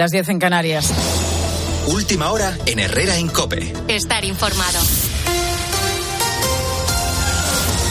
las 10 en Canarias. Última hora en Herrera Incope. Estar informado.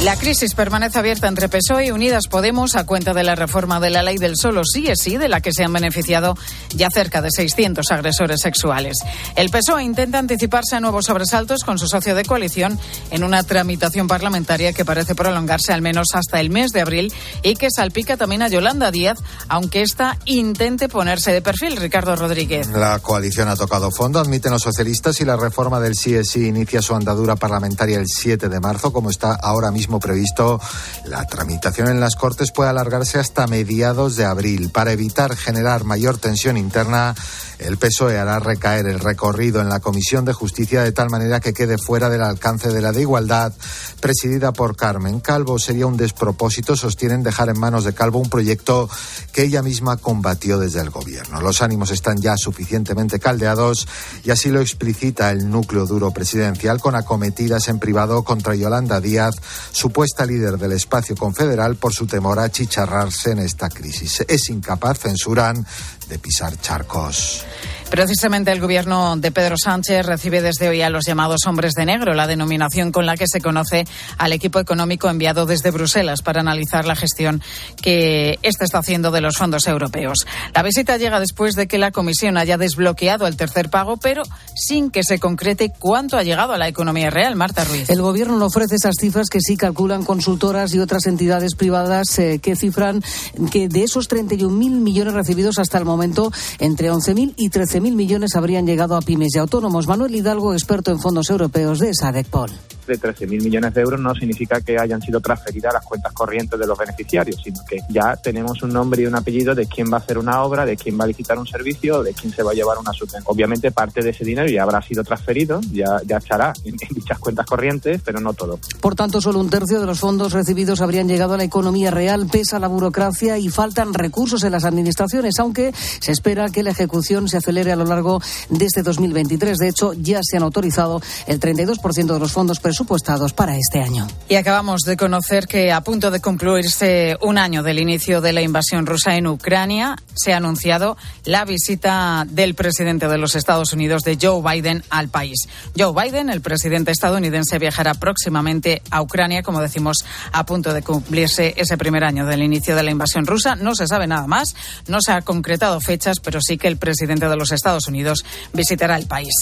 La crisis permanece abierta entre PSOE y Unidas Podemos a cuenta de la reforma de la ley del solo sí es sí, de la que se han beneficiado ya cerca de 600 agresores sexuales. El PSOE intenta anticiparse a nuevos sobresaltos con su socio de coalición en una tramitación parlamentaria que parece prolongarse al menos hasta el mes de abril y que salpica también a Yolanda Díaz, aunque ésta intente ponerse de perfil. Ricardo Rodríguez. La coalición ha tocado fondo, admiten los socialistas, y la reforma del sí es sí inicia su andadura parlamentaria el 7 de marzo, como está ahora mismo previsto, la tramitación en las Cortes puede alargarse hasta mediados de abril. Para evitar generar mayor tensión interna, el PSOE hará recaer el recorrido en la Comisión de Justicia de tal manera que quede fuera del alcance de la de igualdad, presidida por Carmen Calvo. Sería un despropósito, sostienen, dejar en manos de Calvo un proyecto que ella misma combatió desde el gobierno. Los ánimos están ya suficientemente caldeados y así lo explicita el núcleo duro presidencial con acometidas en privado contra Yolanda Díaz, supuesta líder del espacio confederal, por su temor a chicharrarse en esta crisis. Es incapaz, censuran, de pisar charcos. Precisamente el gobierno de Pedro Sánchez recibe desde hoy a los llamados hombres de negro, la denominación con la que se conoce al equipo económico enviado desde Bruselas para analizar la gestión que éste está haciendo de los fondos europeos. La visita llega después de que la Comisión haya desbloqueado el tercer pago, pero sin que se concrete cuánto ha llegado a la economía real. Marta Ruiz. El gobierno no ofrece esas cifras que sí calculan consultoras y otras entidades privadas eh, que cifran que de esos 31.000 millones recibidos hasta el momento, entre 11.000 y 13.000 mil millones habrían llegado a pymes y autónomos. Manuel Hidalgo, experto en fondos europeos de SADECPOL de 13.000 millones de euros no significa que hayan sido transferidas a las cuentas corrientes de los beneficiarios, sino que ya tenemos un nombre y un apellido de quién va a hacer una obra, de quién va a licitar un servicio, de quién se va a llevar una subvención. Obviamente parte de ese dinero ya habrá sido transferido, ya, ya estará en, en dichas cuentas corrientes, pero no todo. Por tanto, solo un tercio de los fondos recibidos habrían llegado a la economía real, pesa la burocracia y faltan recursos en las administraciones, aunque se espera que la ejecución se acelere a lo largo de este 2023. De hecho, ya se han autorizado el 32% de los fondos presupuestarios presupuestados para este año. Y acabamos de conocer que a punto de concluirse un año del inicio de la invasión rusa en Ucrania, se ha anunciado la visita del presidente de los Estados Unidos, de Joe Biden, al país. Joe Biden, el presidente estadounidense, viajará próximamente a Ucrania, como decimos, a punto de cumplirse ese primer año del inicio de la invasión rusa. No se sabe nada más, no se ha concretado fechas, pero sí que el presidente de los Estados Unidos visitará el país.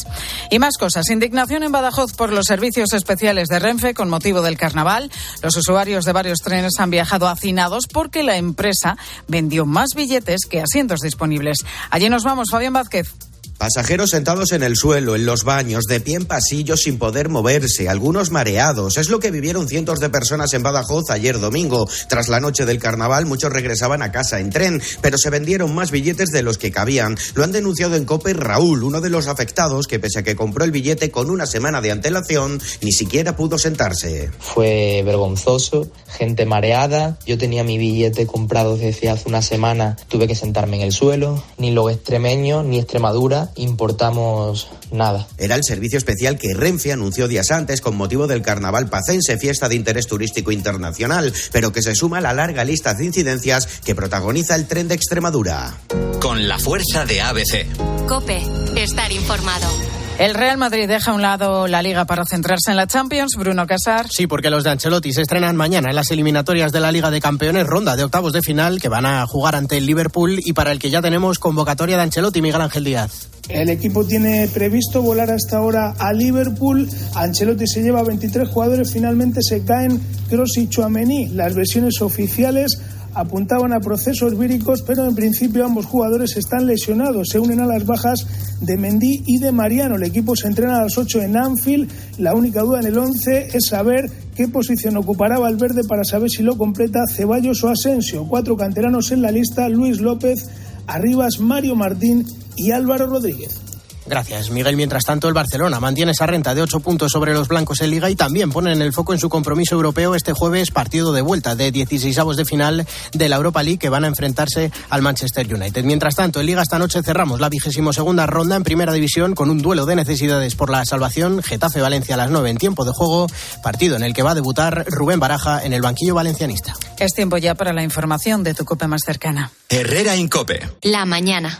Y más cosas. Indignación en Badajoz por los servicios especiales de Renfe con motivo del carnaval. Los usuarios de varios trenes han viajado hacinados porque la empresa vendió más billetes que asientos disponibles. Allí nos vamos, Fabián Vázquez. Pasajeros sentados en el suelo, en los baños, de pie en pasillos sin poder moverse, algunos mareados. Es lo que vivieron cientos de personas en Badajoz ayer domingo. Tras la noche del carnaval, muchos regresaban a casa en tren, pero se vendieron más billetes de los que cabían. Lo han denunciado en COPE Raúl, uno de los afectados que pese a que compró el billete con una semana de antelación, ni siquiera pudo sentarse. Fue vergonzoso, gente mareada. Yo tenía mi billete comprado desde hace una semana, tuve que sentarme en el suelo. Ni los extremeños ni Extremadura importamos nada. Era el servicio especial que Renfe anunció días antes con motivo del Carnaval Pacense, fiesta de interés turístico internacional, pero que se suma a la larga lista de incidencias que protagoniza el tren de Extremadura. Con la fuerza de ABC. Cope, estar informado. El Real Madrid deja a un lado la liga para centrarse en la Champions. Bruno Casar. Sí, porque los de Ancelotti se estrenan mañana en las eliminatorias de la Liga de Campeones, ronda de octavos de final, que van a jugar ante el Liverpool y para el que ya tenemos convocatoria de Ancelotti, Miguel Ángel Díaz. El equipo tiene previsto volar hasta ahora a Liverpool. Ancelotti se lleva 23 jugadores, finalmente se caen Kroos y Chouameni. Las versiones oficiales apuntaban a procesos víricos, pero en principio ambos jugadores están lesionados. Se unen a las bajas de Mendy y de Mariano. El equipo se entrena a las 8 en Anfield. La única duda en el 11 es saber qué posición ocupará Valverde para saber si lo completa Ceballos o Asensio. Cuatro canteranos en la lista, Luis López, Arribas, Mario Martín y Álvaro Rodríguez. Gracias, Miguel. Mientras tanto, el Barcelona mantiene esa renta de ocho puntos sobre los blancos en Liga y también ponen el foco en su compromiso europeo este jueves, partido de vuelta de 16 de final de la Europa League que van a enfrentarse al Manchester United. Mientras tanto, en Liga esta noche cerramos la vigésimo segunda ronda en Primera División con un duelo de necesidades por la salvación. Getafe-Valencia a las 9 en tiempo de juego, partido en el que va a debutar Rubén Baraja en el banquillo valencianista. Es tiempo ya para la información de tu cope más cercana. Herrera Incope. La mañana.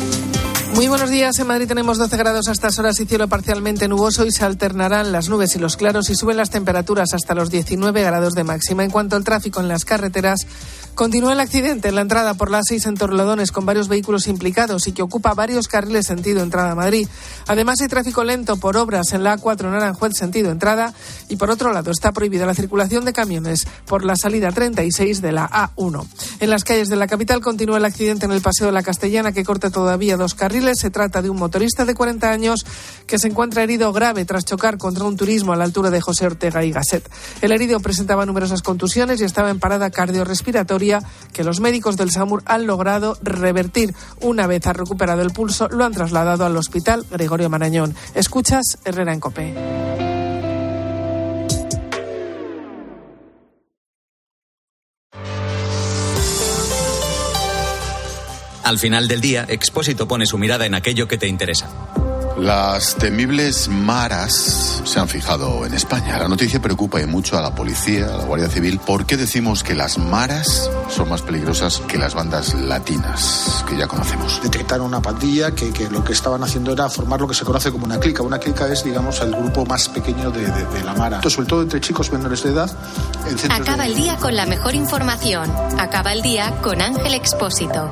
Muy buenos días. En Madrid tenemos 12 grados a estas horas y cielo parcialmente nuboso y se alternarán las nubes y los claros y suben las temperaturas hasta los 19 grados de máxima. En cuanto al tráfico en las carreteras, Continúa el accidente en la entrada por la 6 en Torlodones con varios vehículos implicados y que ocupa varios carriles sentido entrada a Madrid. Además hay tráfico lento por obras en la A4 en Aranjuez sentido entrada y por otro lado está prohibida la circulación de camiones por la salida 36 de la A1. En las calles de la capital continúa el accidente en el Paseo de la Castellana que corta todavía dos carriles. Se trata de un motorista de 40 años que se encuentra herido grave tras chocar contra un turismo a la altura de José Ortega y Gasset. El herido presentaba numerosas contusiones y estaba en parada cardiorrespiratoria que los médicos del SAMUR han logrado revertir. Una vez ha recuperado el pulso, lo han trasladado al hospital Gregorio Marañón. Escuchas Herrera en Copé. Al final del día, Expósito pone su mirada en aquello que te interesa. Las temibles maras se han fijado en España. La noticia preocupa y mucho a la policía, a la Guardia Civil. ¿Por qué decimos que las maras son más peligrosas que las bandas latinas que ya conocemos? Detectaron una pandilla que, lo que estaban haciendo era formar lo que se conoce como una clica. Una clica es, digamos, el grupo más pequeño de, la mara. Sobre todo entre chicos menores de edad. Acaba el día con la mejor información. Acaba el día con Ángel Expósito.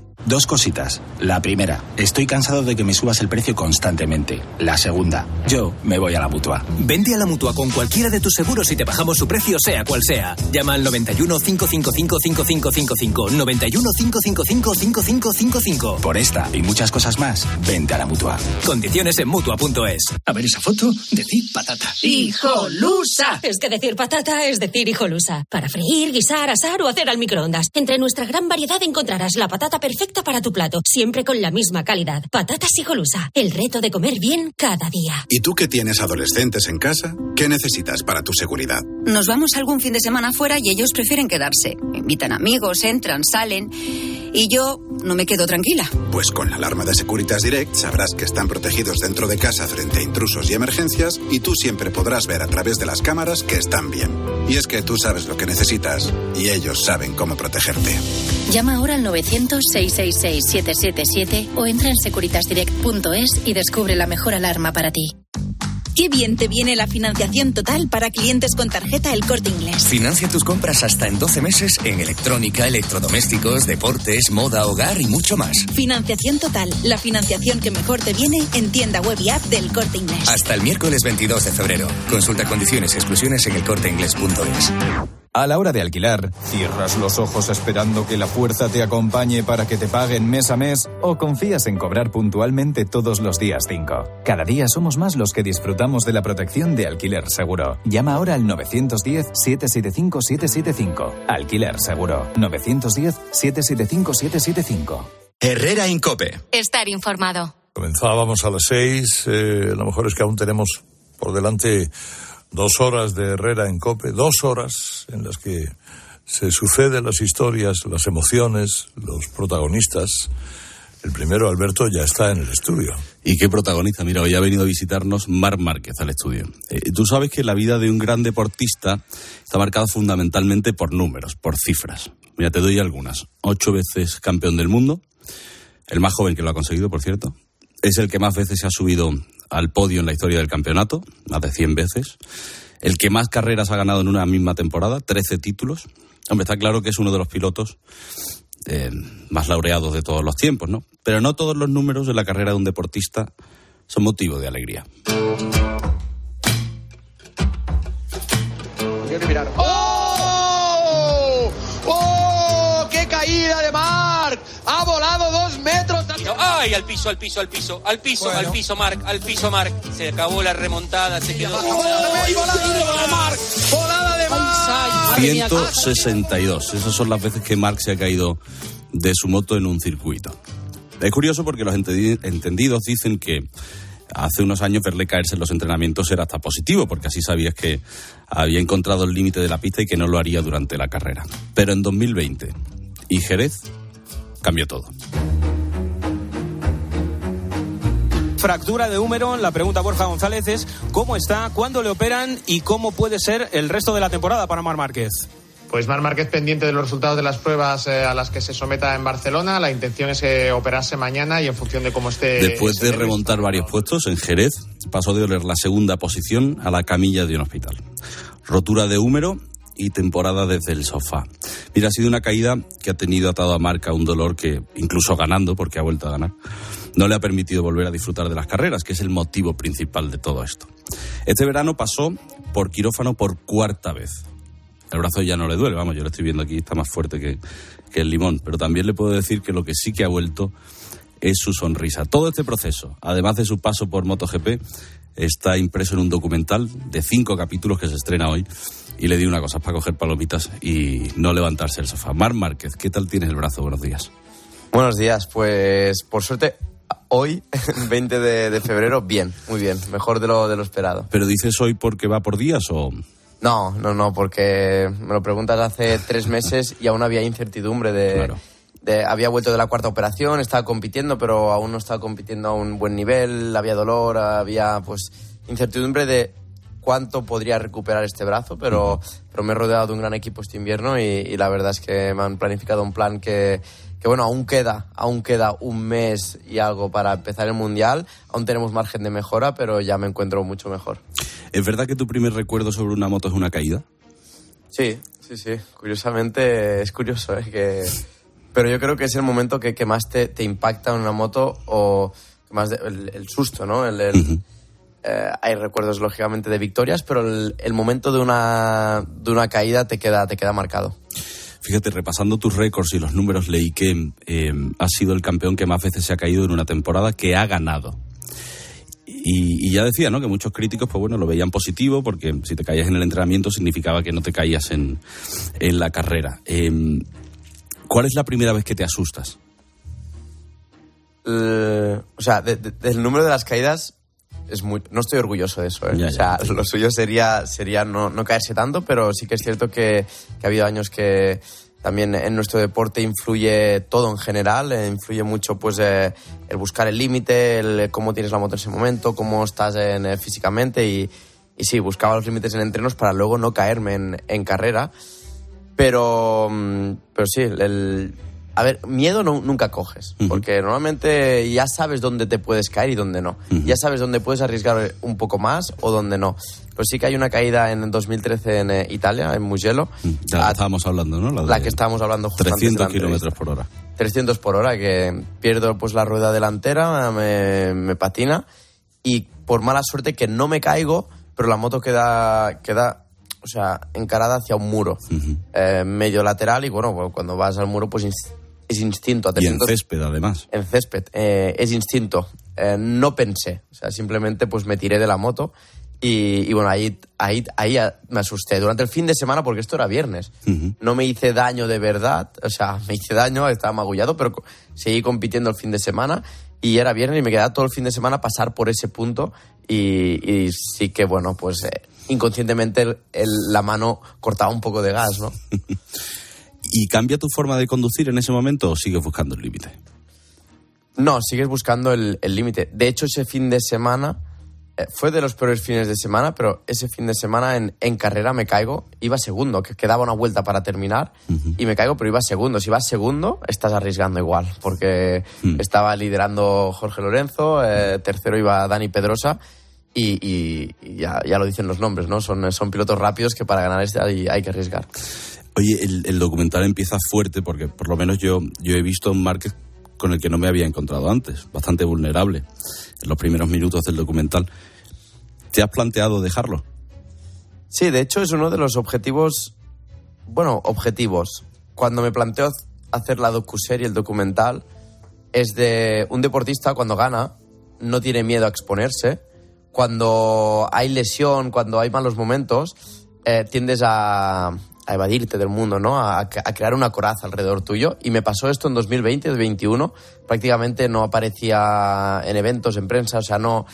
Dos cositas. La primera, estoy cansado de que me subas el precio constantemente. La segunda, yo me voy a la mutua. Vende a la mutua con cualquiera de tus seguros y te bajamos su precio, sea cual sea. Llama al 91 555 5555. 91 555 5555. Por esta y muchas cosas más, vente a la mutua. Condiciones en mutua.es. A ver esa foto, decir patata. ¡Hijolusa! Es que decir patata es decir hijolusa. Para freír, guisar, asar o hacer al microondas. Entre nuestra gran variedad encontrarás la patata perfecta para tu plato, siempre con la misma calidad. Patatas Hijolusa, el reto de comer bien cada día. ¿Y tú que tienes adolescentes en casa? ¿Qué necesitas para tu seguridad? Nos vamos algún fin de semana fuera y ellos prefieren quedarse. Invitan amigos, entran, salen. Y yo no me quedo tranquila. Pues con la alarma de Securitas Direct sabrás que están protegidos dentro de casa frente a intrusos y emergencias y tú siempre podrás ver a través de las cámaras que están bien. Y es que tú sabes lo que necesitas y ellos saben cómo protegerte. Llama ahora al 900-666-777 o entra en securitasdirect.es y descubre la mejor alarma para ti. Qué bien te viene la financiación total para clientes con tarjeta El Corte Inglés. Financia tus compras hasta en 12 meses en electrónica, electrodomésticos, deportes, moda, hogar y mucho más. Financiación total, la financiación que mejor te viene en tienda web y app del Corte Inglés. Hasta el miércoles 22 de febrero. Consulta condiciones y exclusiones en elcorteinglés.es. A la hora de alquilar, cierras los ojos esperando que la fuerza te acompañe para que te paguen mes a mes o confías en cobrar puntualmente todos los días 5. Cada día somos más los que disfrutamos de la protección de alquiler seguro. Llama ahora al 910-775-775. Alquiler seguro. 910-775-775. Herrera Incope. Estar informado. Comenzábamos a las seis. Eh, lo mejor es que aún tenemos por delante dos horas de Herrera en Cope, dos horas en las que se suceden las historias, las emociones, los protagonistas. El primero, Alberto, ya está en el estudio. ¿Y qué protagonista? Mira, hoy ha venido a visitarnos Mar Márquez al estudio. Eh, tú sabes que la vida de un gran deportista está marcada fundamentalmente por números, por cifras. Mira, te doy algunas. Ocho veces campeón del mundo, el más joven que lo ha conseguido, por cierto. Es el que más veces se ha subido al podio en la historia del campeonato, más de 100 veces. El que más carreras ha ganado en una misma temporada, 13 títulos. Hombre, está claro que es uno de los pilotos eh, más laureados de todos los tiempos, ¿no? Pero no todos los números de la carrera de un deportista son motivo de alegría. ¡Oh! ¡Oh! ¡Qué caída de Mark! ¡Ha volado dos metros! Ay, al piso, al piso, al piso, al piso, al piso, Marc, al piso, Marc. Se acabó la remontada, se quedó. ¡Volada de Marc! 162. Esas son las veces que Mark se ha caído de su moto en un circuito. Es curioso porque los entendi- entendidos dicen que hace unos años verle caerse en los entrenamientos era hasta positivo, porque así sabías que había encontrado el límite de la pista y que no lo haría durante la carrera. Pero en 2020 y Jerez cambió todo. Fractura de húmero. La pregunta Borja González es cómo está, cuándo le operan y cómo puede ser el resto de la temporada para Mar Márquez. Pues Mar Márquez pendiente de los resultados de las pruebas eh, a las que se someta en Barcelona. La intención es eh, operarse mañana y en función de cómo esté. Después de remontar varios puestos en Jerez, pasó de oler la segunda posición a la camilla de un hospital. Rotura de húmero y temporada desde el sofá. Mira, ha sido una caída que ha tenido atado a marca un dolor que, incluso ganando, porque ha vuelto a ganar, no le ha permitido volver a disfrutar de las carreras, que es el motivo principal de todo esto. Este verano pasó por quirófano por cuarta vez. El brazo ya no le duele, vamos, yo lo estoy viendo aquí, está más fuerte que, que el limón, pero también le puedo decir que lo que sí que ha vuelto es su sonrisa. Todo este proceso, además de su paso por MotoGP, está impreso en un documental de cinco capítulos que se estrena hoy. Y le di una cosa, es para coger palomitas y no levantarse del sofá. Mar Márquez, ¿qué tal tienes el brazo? Buenos días. Buenos días, pues por suerte hoy, 20 de, de febrero, bien, muy bien, mejor de lo, de lo esperado. ¿Pero dices hoy porque va por días o...? No, no, no, porque me lo preguntas hace tres meses y aún había incertidumbre de, de- había vuelto de la cuarta operación, estaba compitiendo, pero aún no estaba compitiendo a un buen nivel, había dolor, había pues incertidumbre de cuánto podría recuperar este brazo, pero, pero me he rodeado de un gran equipo este invierno y, y la verdad es que me han planificado un plan que, que bueno, aún queda, aún queda un mes y algo para empezar el mundial, aún tenemos margen de mejora, pero ya me encuentro mucho mejor. ¿Es verdad que tu primer recuerdo sobre una moto es una caída? Sí, sí, sí. Curiosamente, es curioso, ¿eh? Que... Pero yo creo que es el momento que, que más te, te impacta en una moto o más de- el, el susto, ¿no? El, el- eh, hay recuerdos, lógicamente, de victorias, pero el, el momento de una, de una caída te queda, te queda marcado. Fíjate, repasando tus récords y los números, leí que eh, has sido el campeón que más veces se ha caído en una temporada que ha ganado. Y, y ya decía, ¿no? Que muchos críticos, pues bueno, lo veían positivo porque si te caías en el entrenamiento significaba que no te caías en, en la carrera. Eh, ¿Cuál es la primera vez que te asustas? El- o sea, de- de- del número de las caídas es muy, no estoy orgulloso de eso. ¿eh? Ya, o sea, ya. lo suyo sería, sería no, no caerse tanto, pero sí que es cierto que, que ha habido años que también en nuestro deporte influye todo en general, eh, influye mucho pues eh, el buscar el límite, el cómo tienes la moto en ese momento, cómo estás en, eh, físicamente y, y sí, buscaba los límites en entrenos para luego no caerme en, en carrera. Pero, mm, pero sí, el, a ver, miedo no- nunca coges, porque normalmente ya sabes dónde te puedes caer y dónde no. Ya sabes dónde puedes arriesgar un poco más o dónde no. Pero sí que hay una caída en el 2013 en eh, Italia, en Mugello, Ya la estábamos hablando, ¿no? la de que estábamos hablando justo antes de 300 la entrevista. kilómetros por hora. 300 por hora, que pierdo pues la rueda delantera, me, me patina y por mala suerte que no me caigo, pero la moto queda, queda o sea, encarada hacia un muro, eh, medio lateral y bueno, pues, cuando vas al muro pues es instinto. a Y en 300 césped, además. en césped. eh, es instinto. Eh, no pensé. O sea, simplemente pues me tiré de la moto y, y bueno, ahí, ahí, ahí ah, me asusté. Durante el fin de semana, porque esto era viernes. No me hice daño de verdad. O sea, me hice daño, estaba magullado, pero seguí compitiendo el fin de semana y era viernes y me quedaba todo el fin de semana pasar por ese punto y, y sí que, bueno, pues eh, inconscientemente el- el- la mano cortaba un poco de gas, ¿no? ¿Y cambia tu forma de conducir en ese momento o sigues buscando el límite? No, sigues buscando el límite. De hecho, ese fin de semana eh, fue de los peores fines de semana, pero ese fin de semana en, en carrera me caigo. Iba segundo, que quedaba una vuelta para terminar y me caigo, pero iba segundo. Si vas segundo, estás arriesgando igual, porque estaba liderando Jorge Lorenzo, eh, tercero iba Dani Pedrosa. Y, y- y ya, ya lo dicen los nombres, ¿no? Son, son pilotos rápidos que para ganar este hay, hay que arriesgar. Oye, el, el documental empieza fuerte porque por lo menos yo, yo he visto un Márquez con el que no me había encontrado antes, bastante vulnerable en los primeros minutos del documental. ¿Te has planteado dejarlo? Sí, de hecho es uno de los objetivos, bueno, objetivos. Cuando me planteo hacer la docuserie, el documental, es de un deportista cuando gana, no tiene miedo a exponerse. Cuando hay lesión, cuando hay malos momentos, eh, tiendes a, a evadirte del mundo, ¿no? A, a crear una coraza alrededor tuyo. Y me pasó esto en 2020, 2021. Prácticamente no aparecía en eventos, en prensa, o sea, no,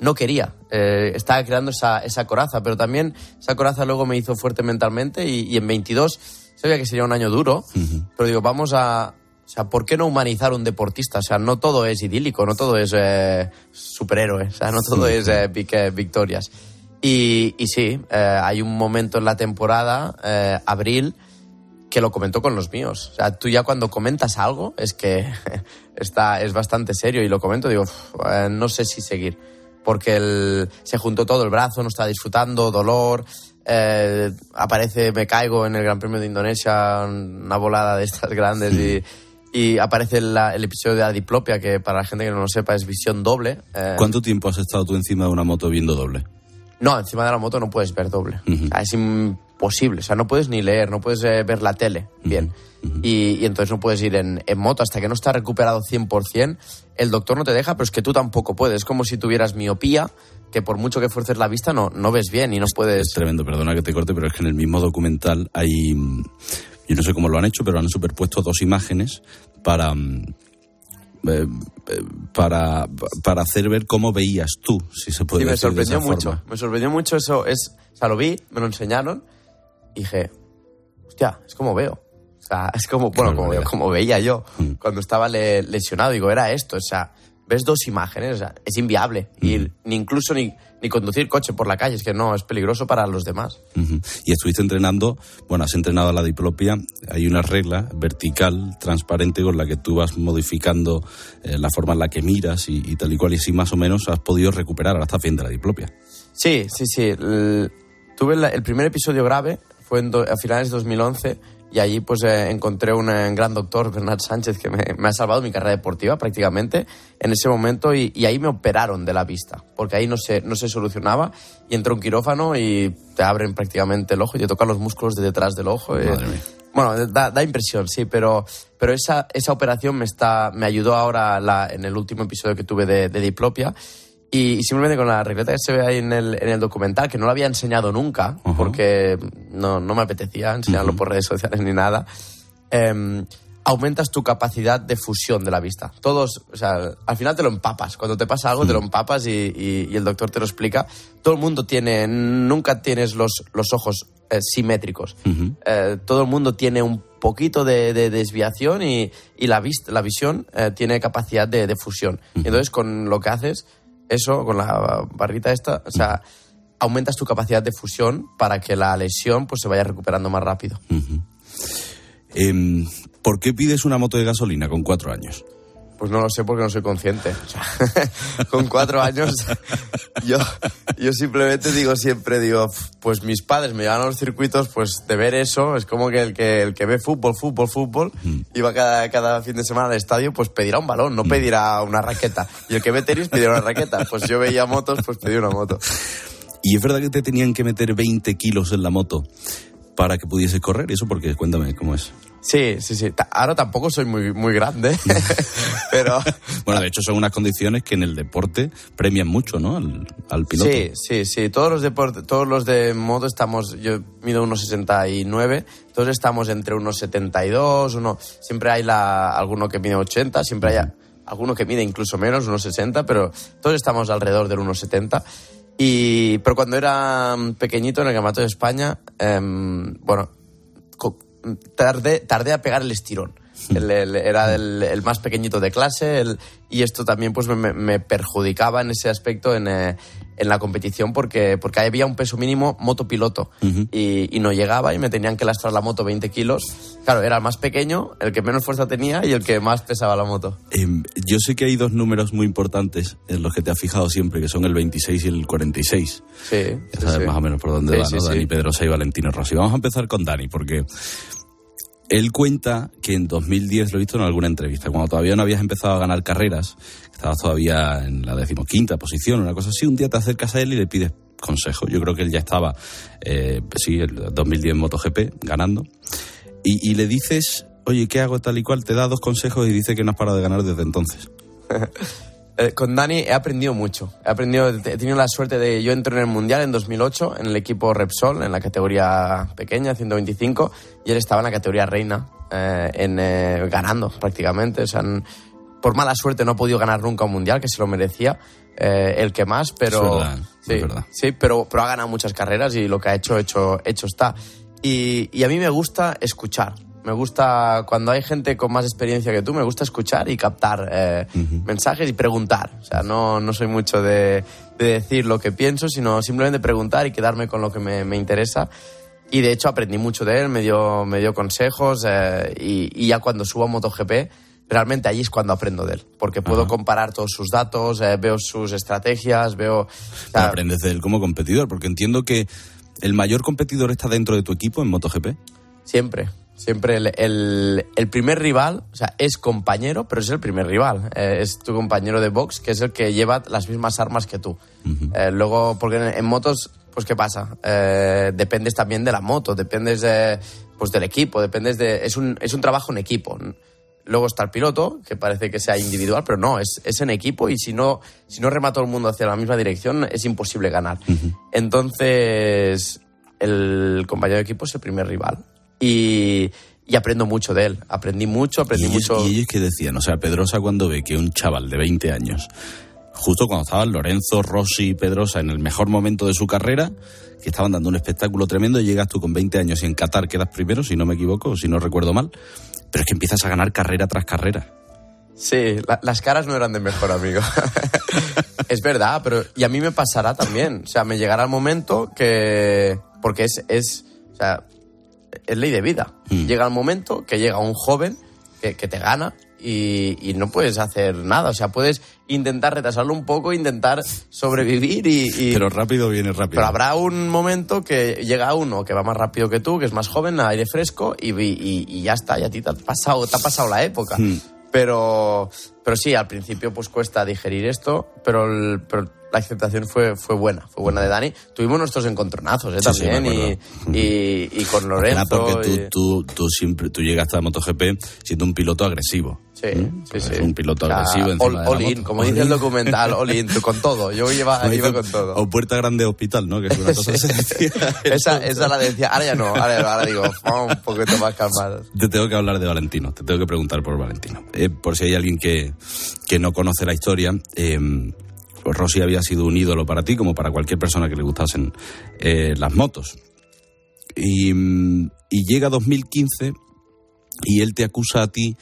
no quería. Eh, estaba creando esa, esa coraza, pero también esa coraza luego me hizo fuerte mentalmente y, y en 22 sabía que sería un año duro, pero digo, vamos a... O sea, ¿por qué no humanizar un deportista? O sea, no todo es idílico, no todo es eh, superhéroe, o sea, no todo es eh, victorias. Y, y sí, eh, hay un momento en la temporada, eh, abril, que lo comentó con los míos. O sea, tú ya cuando comentas algo es que está, es bastante serio y lo comento, digo, "Uf, eh, no sé si seguir. Porque el- se juntó todo el brazo, no estaba disfrutando, dolor. eh, aparece, me caigo en el Gran Premio de Indonesia, una volada de estas grandes y, y aparece la- el episodio de la diplopia, que para la gente que no lo sepa es visión doble. eh, ¿Cuánto tiempo has estado tú encima de una moto viendo doble? No, encima de la moto no puedes ver doble. O sea, es imposible. O sea, no puedes ni leer, no puedes eh, ver la tele bien. y, y entonces no puedes ir en, en moto hasta que no está recuperado 100%. El doctor no te deja, pero es que tú tampoco puedes. Es como si tuvieras miopía, que por mucho que fuerces la vista no, no ves bien y no puedes... Es tremendo, perdona que te corte, pero es que en el mismo documental hay. mm, Yo no sé cómo lo han hecho, pero han superpuesto dos imágenes para. Mm, eh, eh, para, para hacer ver cómo veías tú, si se puede Sí, me decir de sorprendió esa mucho. forma. Me sorprendió mucho eso. Es, o sea, lo vi, me lo enseñaron y dije, hostia, es como veo. O sea, es como, bueno, como, veo, como veía yo Mm. cuando estaba le- lesionado. Digo, era esto. O sea, ves dos imágenes, o sea, es inviable. Ir, ni incluso ni, ni conducir coche por la calle, es que no, es peligroso para los demás. Y estuviste entrenando, bueno, has entrenado a la diplopia, hay una regla vertical, transparente, con la que tú vas modificando eh, la forma en la que miras y, y tal y cual, y así más o menos has podido recuperar, ahora estás bien de la diplopia. Sí, sí, sí. El- tuve el primer episodio grave, fue en do- a finales de 2011, y allí pues eh, encontré un eh, gran doctor, Bernat Sánchez, que me, me ha salvado mi carrera deportiva prácticamente en ese momento, y, y ahí me operaron de la vista, porque ahí no se, no se solucionaba, y entró un quirófano y te abren prácticamente el ojo y te tocan los músculos de detrás del ojo. eh. Madre mía. Bueno, da, da impresión, sí, pero, pero esa, esa operación me, está, me ayudó ahora la- en el último episodio que tuve de, de diplopia. Y, y simplemente con la regleta que se ve ahí en el, en el documental, que no lo había enseñado nunca, porque no, no me apetecía enseñarlo por redes sociales ni nada, em, aumentas tu capacidad de fusión de la vista. Todos, o sea, al final te lo empapas. Cuando te pasa algo, te lo empapas y, y- y el doctor te lo explica. Todo el mundo tiene, nunca tienes los, los ojos eh, simétricos. Eh, todo el mundo tiene un poquito de, de desviación y, y la, vista, la visión eh, tiene capacidad de, de fusión. Entonces, con lo que haces, eso, con la barrita esta, o sea, aumentas tu capacidad de fusión para que la lesión pues, se vaya recuperando más rápido. Em, ¿Por qué pides una moto de gasolina con cuatro años? Pues no lo sé porque no soy consciente. O sea, con cuatro años yo, yo simplemente digo siempre, digo, pues mis padres me llevan a los circuitos, pues de ver eso, es como que el que, el que ve fútbol, fútbol, fútbol, y va cada, cada fin de semana al estadio, pues pedirá un balón, no pedirá una raqueta. Y el que ve tenis pedirá una raqueta. Pues yo veía motos, pues pedí una moto. ¿Y es verdad que te tenían que meter 20 kilos en la moto para que pudieses correr? ¿Y eso porque Cuéntame cómo es. Sí, sí, sí. Ahora tampoco soy muy, muy grande, pero... Bueno, de hecho son unas condiciones que en el deporte premian mucho, ¿no? Al, al piloto. Sí, sí, sí. Todos los deportes, todos los de moto estamos, yo mido unos 69, todos estamos entre unos 72, uno, siempre hay la, alguno que mide 80, siempre hay alguno que mide incluso menos, unos 60, pero todos estamos alrededor del unos 70. Y, pero cuando era mm, pequeñito en el Campeonato de España, em, bueno, tardé, tardé a pegar el estirón. El- el- era el, el más pequeñito de clase y esto también pues me perjudicaba en ese aspecto en, eh, en la competición porque, porque había un peso mínimo motopiloto y, y no llegaba y me tenían que lastrar la moto 20 kilos. Claro, era el más pequeño, el que menos fuerza tenía y el que más pesaba la moto. Em, yo sé que hay dos números muy importantes en los que te has fijado siempre, que son el 26 y el 46. Sí, Ya sabes sí. más o menos por dónde va, ¿no? Dani Pedrosa y Valentino Rossi. Vamos a empezar con Dani, porque él cuenta que en 2010, lo he visto en alguna entrevista, cuando todavía no habías empezado a ganar carreras, estabas todavía en la decimoquinta posición, una cosa así, un día te acercas a él y le pides consejo. Yo creo que él ya estaba, eh, sí, el 2010 MotoGP, ganando. Y le dices oye, ¿qué hago tal y cual? Te da dos consejos y dice que no has parado de ganar desde entonces. Eh, con Dani he aprendido mucho. He aprendido, he tenido la suerte de yo entro en el mundial en 2008 en el equipo Repsol en la categoría pequeña 125 y él estaba en la categoría reina eh, en, eh, ganando prácticamente. O sea, por mala suerte no ha podido ganar nunca un mundial que se lo merecía el que más, pero verdad, sí, es verdad. sí, pero pero ha ganado muchas carreras y lo que ha hecho hecho hecho está. Y, y a mí me gusta escuchar. Me gusta, cuando hay gente con más experiencia que tú, me gusta escuchar y captar eh, mensajes y preguntar. O sea, no, no soy mucho de, de decir lo que pienso, sino simplemente preguntar y quedarme con lo que me, me interesa. Y de hecho aprendí mucho de él, me dio, me dio consejos eh, y, y ya cuando subo a MotoGP, realmente allí es cuando aprendo de él. Porque puedo comparar todos sus datos, eh, veo sus estrategias, veo... o sea, aprendes de él como competidor, porque entiendo que el mayor competidor está dentro de tu equipo en MotoGP. Siempre, siempre el, el- el primer rival, o sea, es compañero, pero es el primer rival. Eh, es tu compañero de box, que es el que lleva las mismas armas que tú. Eh, luego, porque en, en motos, pues ¿qué pasa? Eh, dependes también de la moto, dependes de, pues, del equipo, dependes de... Es un, es un trabajo en equipo. Luego está el piloto, que parece que sea individual, pero no, es, es en equipo y si no, si no rema todo el mundo hacia la misma dirección, es imposible ganar. Entonces, el compañero de equipo es el primer rival. Y, y aprendo mucho de él. Aprendí mucho, aprendí y ellos, mucho. y ellos que decían, o sea, Pedrosa cuando ve que un chaval de 20 años, justo cuando estaban Lorenzo, Rossi y Pedrosa en el mejor momento de su carrera, que estaban dando un espectáculo tremendo, y llegas tú con 20 años y en Qatar quedas primero, si no me equivoco, si no recuerdo mal, pero es que empiezas a ganar carrera tras carrera. Sí, la- las caras no eran de mejor amigo. es verdad, pero y a mí me pasará también. O sea, me llegará el momento que. Porque es. es o sea, es ley de vida. Llega el momento que llega un joven que, que te gana y, y no puedes hacer nada. O sea, puedes intentar retrasarlo un poco, intentar sobrevivir y. y- Pero rápido viene rápido. pero habrá un momento que llega uno que va más rápido que tú, que es más joven, a aire fresco, y, ya está, y a ti te ha pasado, te ha pasado la época. Hmm. Pero, pero sí, al principio pues cuesta digerir esto, pero, el- pero la aceptación fue, fue buena, fue buena de Dani. Tuvimos nuestros encontronazos ¿eh? Sí, sí, también, me y, y, y con Lorenzo. Era porque y- tú, tú, tú siempre tú llegaste a MotoGP siendo un piloto agresivo. Sí, sí, sí. Es un piloto O sea, agresivo encima all, de la all in, moto. como All dice el in. documental, all in, con todo. Yo iba, Como iba con todo. O Puerta Grande Hospital, ¿no? Que es una cosa decía. Esa, esa la decía, ahora ya no, ahora, ahora digo, "Oh, un poquito más calmado. Te tengo que hablar de Valentino, te tengo que preguntar por Valentino. Eh, por si hay alguien que, que no conoce la historia, eh, Rossi había sido un ídolo para ti, como para cualquier persona que le gustasen eh, las motos. Y, mm, llega 2015 y él te acusa a ti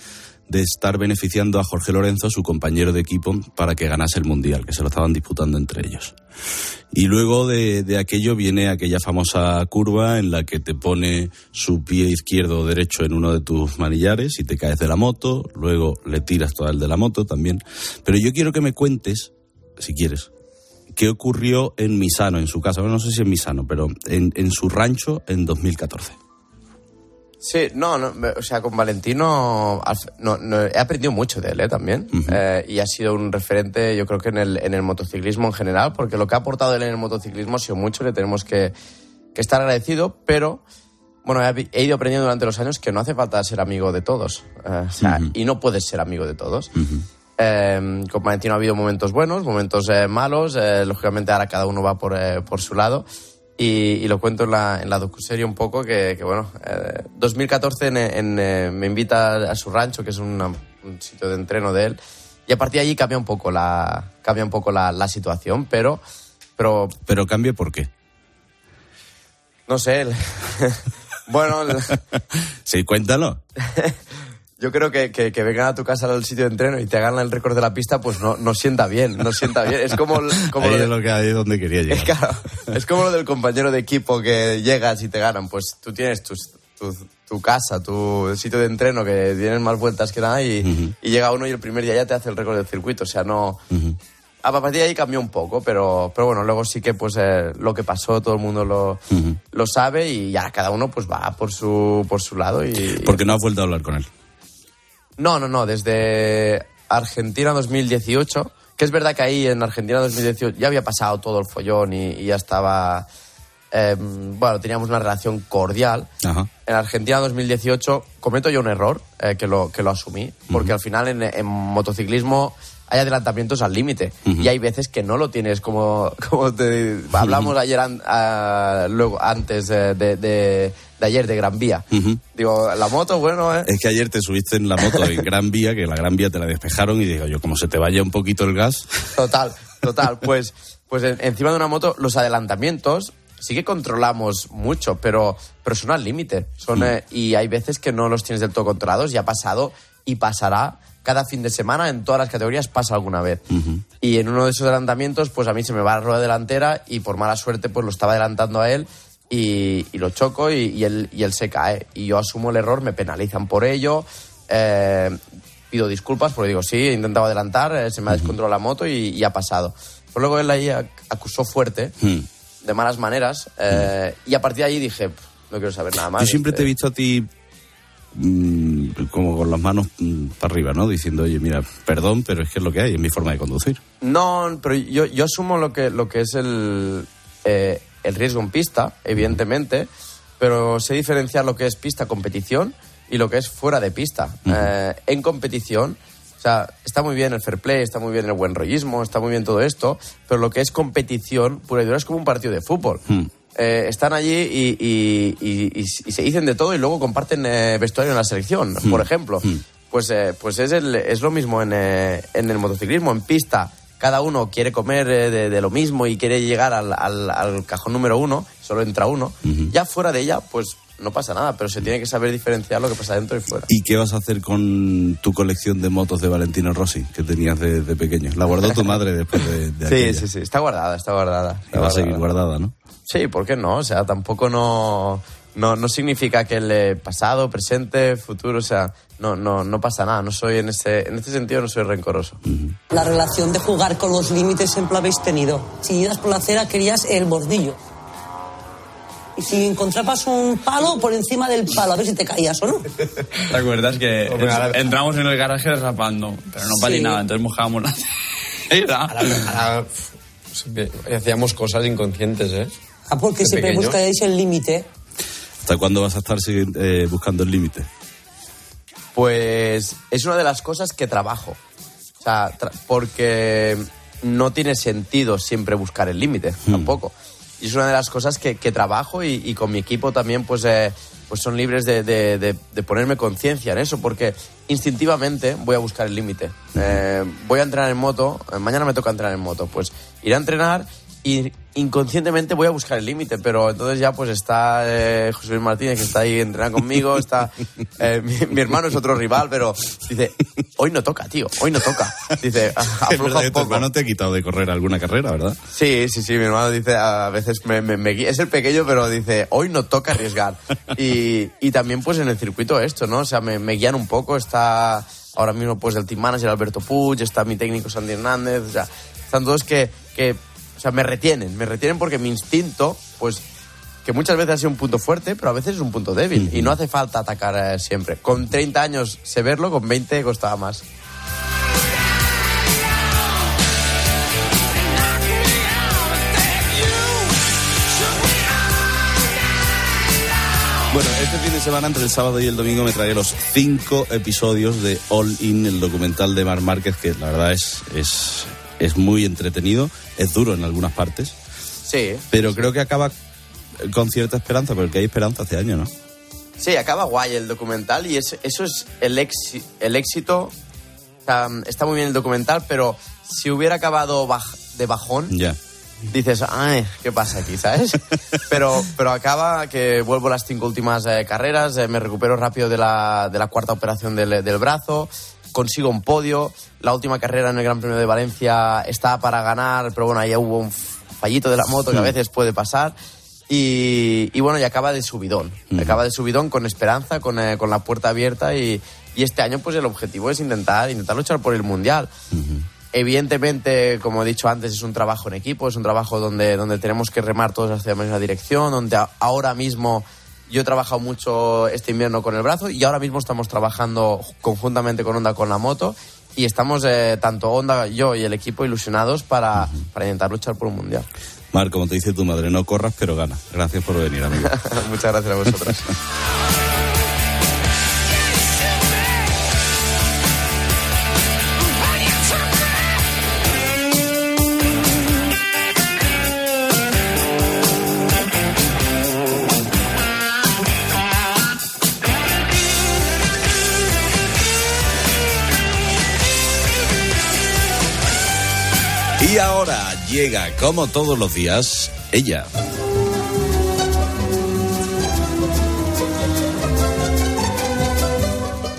de estar beneficiando a Jorge Lorenzo, su compañero de equipo, para que ganase el Mundial, que se lo estaban disputando entre ellos. Y luego de, de aquello viene aquella famosa curva en la que te pone su pie izquierdo o derecho en uno de tus manillares y te caes de la moto, luego le tiras todo el de la moto también. Pero yo quiero que me cuentes, si quieres, qué ocurrió en Misano, en su casa, bueno, no sé si en Misano, pero en, en su rancho en 2014. Sí, no, no, o sea, con Valentino no, no, he aprendido mucho de él ¿eh? también. Eh, y ha sido un referente yo creo que en el, en el motociclismo en general porque lo que ha aportado él en el motociclismo ha sido mucho, le tenemos que, que estar agradecido, pero bueno, he, he ido aprendiendo durante los años que no hace falta ser amigo de todos. Eh, o sea, y no puedes ser amigo de todos. Eh, con Valentino ha habido momentos buenos, momentos eh, malos. eh, lógicamente ahora cada uno va por, eh, por su lado. Y, y lo cuento en la, en la docuserie un poco, que, que bueno, eh, 2014 en, en, eh, me invita a su rancho, que es una- un sitio de entreno de él. Y a partir de allí cambia un poco la, cambia un poco la, la situación, pero, pero Pero cambie por qué. no sé. el- bueno, el- Sí, cuéntalo. Yo creo que, que, que vengan a tu casa al sitio de entreno y te hagan el récord de la pista, pues no, no sienta bien, no sienta bien. Es como, como Ahí lo de- es lo que ahí es donde quería llegar. Claro, es como lo del compañero de equipo que llegas y te ganan. Pues tú tienes tus- tu, tu casa, tu sitio de entreno que tienes más vueltas que nada y, y llega uno y el primer día ya te hace el récord del circuito. O sea, no... A partir de ahí cambió un poco, pero, pero bueno, luego sí que pues eh, lo que pasó todo el mundo lo, lo sabe y ya cada uno pues va por su, por su lado y... Porque no has vuelto a hablar con él. No, no, no, desde Argentina 2018, que es verdad que ahí en Argentina 2018 ya había pasado todo el follón y, y ya estaba eh, bueno, teníamos una relación cordial. Ajá. En Argentina 2018 cometo yo un error eh, que, lo, que lo asumí, porque al final en, en motociclismo hay adelantamientos al límite y hay veces que no lo tienes como, como te hablamos ayer an- luego antes de, de- de ayer de Gran Vía. Digo, la moto, bueno, eh. Es que ayer te subiste en la moto en Gran Vía, que la Gran Vía te la despejaron y digo yo, como se te vaya un poquito el gas. Total, total. Pues, pues en- encima de una moto, los adelantamientos sí que controlamos mucho, pero, pero son al límite. Son, eh, y hay veces que no los tienes del todo controlados y ha pasado y pasará. Cada fin de semana en todas las categorías pasa alguna vez. Y en uno de esos adelantamientos, pues a mí se me va la rueda delantera y por mala suerte, pues lo estaba adelantando a él y, y lo choco y, y él, y él se cae. Y yo asumo el error, me penalizan por ello. eh, pido disculpas porque digo, sí, he intentado adelantar, eh, se me ha descontrolado la moto y, y ha pasado. Pero luego él ahí ac- acusó fuerte, de malas maneras, eh, y a partir de ahí dije, "Pff, no quiero saber nada más. Yo siempre te he Este, visto a ti mm, como con las manos mm, para arriba, ¿no? Diciendo, oye, mira, perdón, pero es que es lo que hay, es mi forma de conducir. No, pero yo, yo asumo lo que, lo que es el, eh, el riesgo en pista, evidentemente, pero sé diferenciar lo que es pista competición y lo que es fuera de pista. Eh, en competición, o sea, está muy bien el fair play, está muy bien el buen rollismo, está muy bien todo esto, pero lo que es competición pura y dura es como un partido de fútbol. Eh, están allí y, y- y- y- y se dicen de todo y luego comparten eh, vestuario en la selección, por ejemplo. Pues, eh, pues es, el- es lo mismo en, en el motociclismo, en pista. Cada uno quiere comer eh, de, de lo mismo y quiere llegar al, al- al cajón número uno, solo entra uno. Ya fuera de ella, pues no pasa nada, pero se tiene que saber diferenciar lo que pasa dentro y fuera. ¿Y qué vas a hacer con tu colección de motos de Valentino Rossi que tenías de, de pequeño? La guardó tu madre después de, de Sí, aquella. sí, sí, está guardada, está guardada. Y va a seguir guardada, ¿no? Sí, ¿por qué no? O sea, tampoco no, no, no significa que el pasado, presente, futuro, o sea, no, no, no pasa nada. No soy en este, en este sentido no soy rencoroso. La relación de jugar con los límites siempre la habéis tenido. Si ibas por la acera querías el bordillo. Y si encontrabas un palo por encima del palo, a ver si te caías o no. ¿Te acuerdas que entramos en el garaje rapando, pero no Sí. patinaba, entonces mojábamos la pf, hacíamos cosas inconscientes, ¿eh? Ah, porque siempre buscáis el límite. ¿Hasta cuándo vas a estar eh, buscando el límite? Pues es una de las cosas que trabajo. O sea, tra- porque no tiene sentido siempre buscar el límite, tampoco. Y es una de las cosas que, que trabajo y, y con mi equipo también, pues, eh, pues son libres de, de- de- de ponerme conciencia en eso, porque instintivamente voy a buscar el límite. Eh, voy a entrenar en moto, eh, mañana me toca entrenar en moto, pues iré a entrenar y inconscientemente voy a buscar el límite, pero entonces ya pues está eh, José Luis Martínez que está ahí entrenando conmigo, está eh, mi, mi hermano es otro rival, pero dice, hoy no toca, tío, hoy no toca. Dice, Es afloja un tu poco. hermano te ha quitado de correr alguna carrera, ¿verdad? Sí, sí, sí, mi hermano dice, a veces me, me- es el pequeño, pero dice, hoy no toca arriesgar. Y, y también pues en el circuito esto, ¿no? O sea, me, me guían un poco, está ahora mismo pues el team manager Alberto Puig, está mi técnico Sandy Hernández, o sea, están todos que, sea, me retienen, me retienen porque mi instinto, pues que muchas veces ha sido un punto fuerte, pero a veces es un punto débil y no hace falta atacar eh, siempre. Con 30 años sé verlo, con 20 costaba más. Bueno, este fin de semana, entre el sábado y el domingo, me traeré los cinco episodios de All In, el documental de Mar Márquez, que la verdad es, es, es muy entretenido, es duro en algunas partes, Sí. pero creo que acaba con cierta esperanza, porque hay esperanza hace años, ¿no? Sí, acaba guay el documental y es- eso es el, exi- el éxito. Sea, está muy bien el documental, pero si hubiera acabado baj- de bajón, Ya. dices, ay, ¿qué pasa aquí, sabes? pero, pero acaba que vuelvo las cinco últimas eh, carreras, eh, me recupero rápido de la, de la cuarta operación del, del brazo, consigo un podio, la última carrera en el Gran Premio de Valencia estaba para ganar, pero bueno, ahí hubo un fallito de la moto que a veces puede pasar. Y, y bueno, y acaba de subidón. Acaba de subidón con esperanza, con, eh, con la puerta abierta y, y este año pues el objetivo es intentar, intentar luchar por el Mundial. Evidentemente, como he dicho antes, es un trabajo en equipo, es un trabajo donde, donde tenemos que remar todos hacia la misma dirección, donde a- ahora mismo yo he trabajado mucho este invierno con el brazo y ahora mismo estamos trabajando conjuntamente con Honda con la moto y estamos eh, tanto Honda, yo y el equipo ilusionados para, para intentar luchar por un mundial. Mar, como te dice tu madre, no corras, pero gana. Gracias por venir, amigo. Muchas gracias a vosotros. Y ahora llega, como todos los días, ella.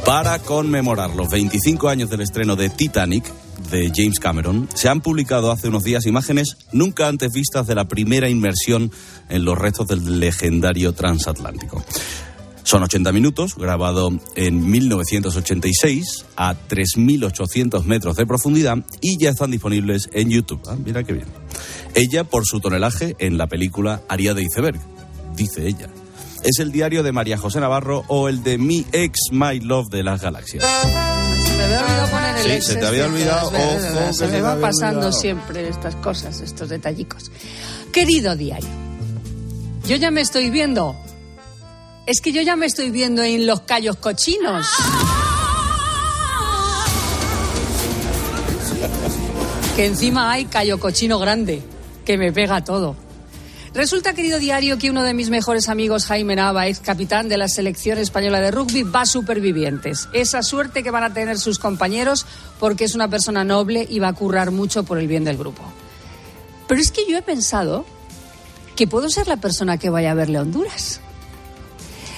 Para conmemorar los 25 años del estreno de Titanic de James Cameron, se han publicado hace unos días imágenes nunca antes vistas de la primera inmersión en los restos del legendario transatlántico. Son 80 minutos, grabado en 1986 a 3.800 metros de profundidad y ya están disponibles en YouTube. Ah, mira qué bien. Ella, por su tonelaje en la película Aria de Iceberg, dice ella. Es el diario de María José Navarro o el de mi ex My Love de las galaxias. Se me había olvidado poner el Sí, ex se te había este, olvidado. Ojo, verdad, que se me va había pasando olvidado. siempre estas cosas, estos detallicos. Querido diario, yo ya me estoy viendo. Es que yo ya me estoy viendo en los callos cochinos. Que encima hay callo cochino grande, que me pega todo. Resulta, querido diario, que uno de mis mejores amigos, Jaime Nava, ex capitán de la selección española de rugby, va a supervivientes. Esa suerte que van a tener sus compañeros porque es una persona noble y va a currar mucho por el bien del grupo. Pero es que yo he pensado que puedo ser la persona que vaya a verle a Honduras.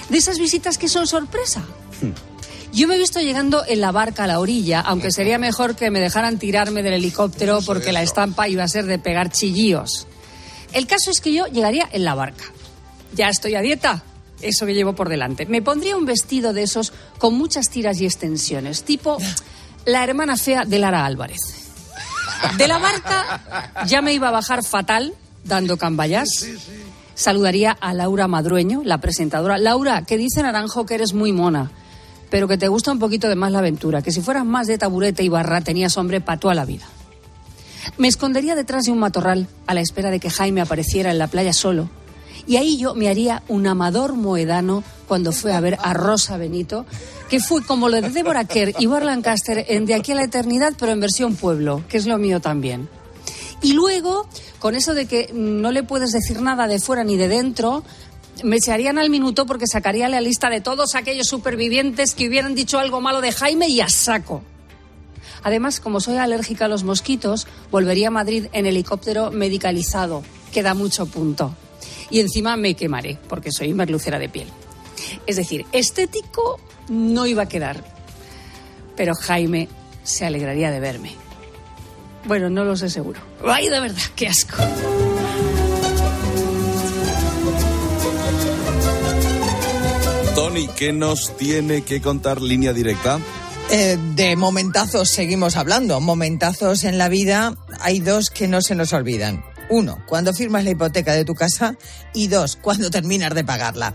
De esas visitas que son sorpresa. Yo me he visto llegando en la barca a la orilla, aunque sería mejor que me dejaran tirarme del helicóptero porque la estampa iba a ser de pegar chillíos. El caso es que yo llegaría en la barca. Ya estoy a dieta, eso que llevo por delante. Me pondría un vestido de esos con muchas tiras y extensiones, tipo la hermana fea de Lara Álvarez. De la barca ya me iba a bajar fatal, dando cambayas. Saludaría a Laura Madrueño, la presentadora. Laura, que dice Naranjo que eres muy mona, pero que te gusta un poquito de más la aventura, que si fueras más de taburete y barra tenías hombre para toda la vida. Me escondería detrás de un matorral a la espera de que Jaime apareciera en la playa solo. Y ahí yo me haría un amador moedano cuando fue a ver a Rosa Benito, que fue como lo de Deborah Kerr y Bar Lancaster en De aquí a la eternidad, pero en versión pueblo, que es lo mío también. Y luego, con eso de que no le puedes decir nada de fuera ni de dentro, me echarían al minuto porque sacaría la lista de todos aquellos supervivientes que hubieran dicho algo malo de Jaime y a saco. Además, como soy alérgica a los mosquitos, volvería a Madrid en helicóptero medicalizado, que da mucho punto. Y encima me quemaré, porque soy merlucera de piel. Es decir, estético no iba a quedar. Pero Jaime se alegraría de verme. Bueno, no lo sé seguro. Ay, de verdad, qué asco. Tony, ¿qué nos tiene que contar línea directa? Eh, de momentazos seguimos hablando. Momentazos en la vida hay dos que no se nos olvidan. Uno, cuando firmas la hipoteca de tu casa y dos, cuando terminas de pagarla.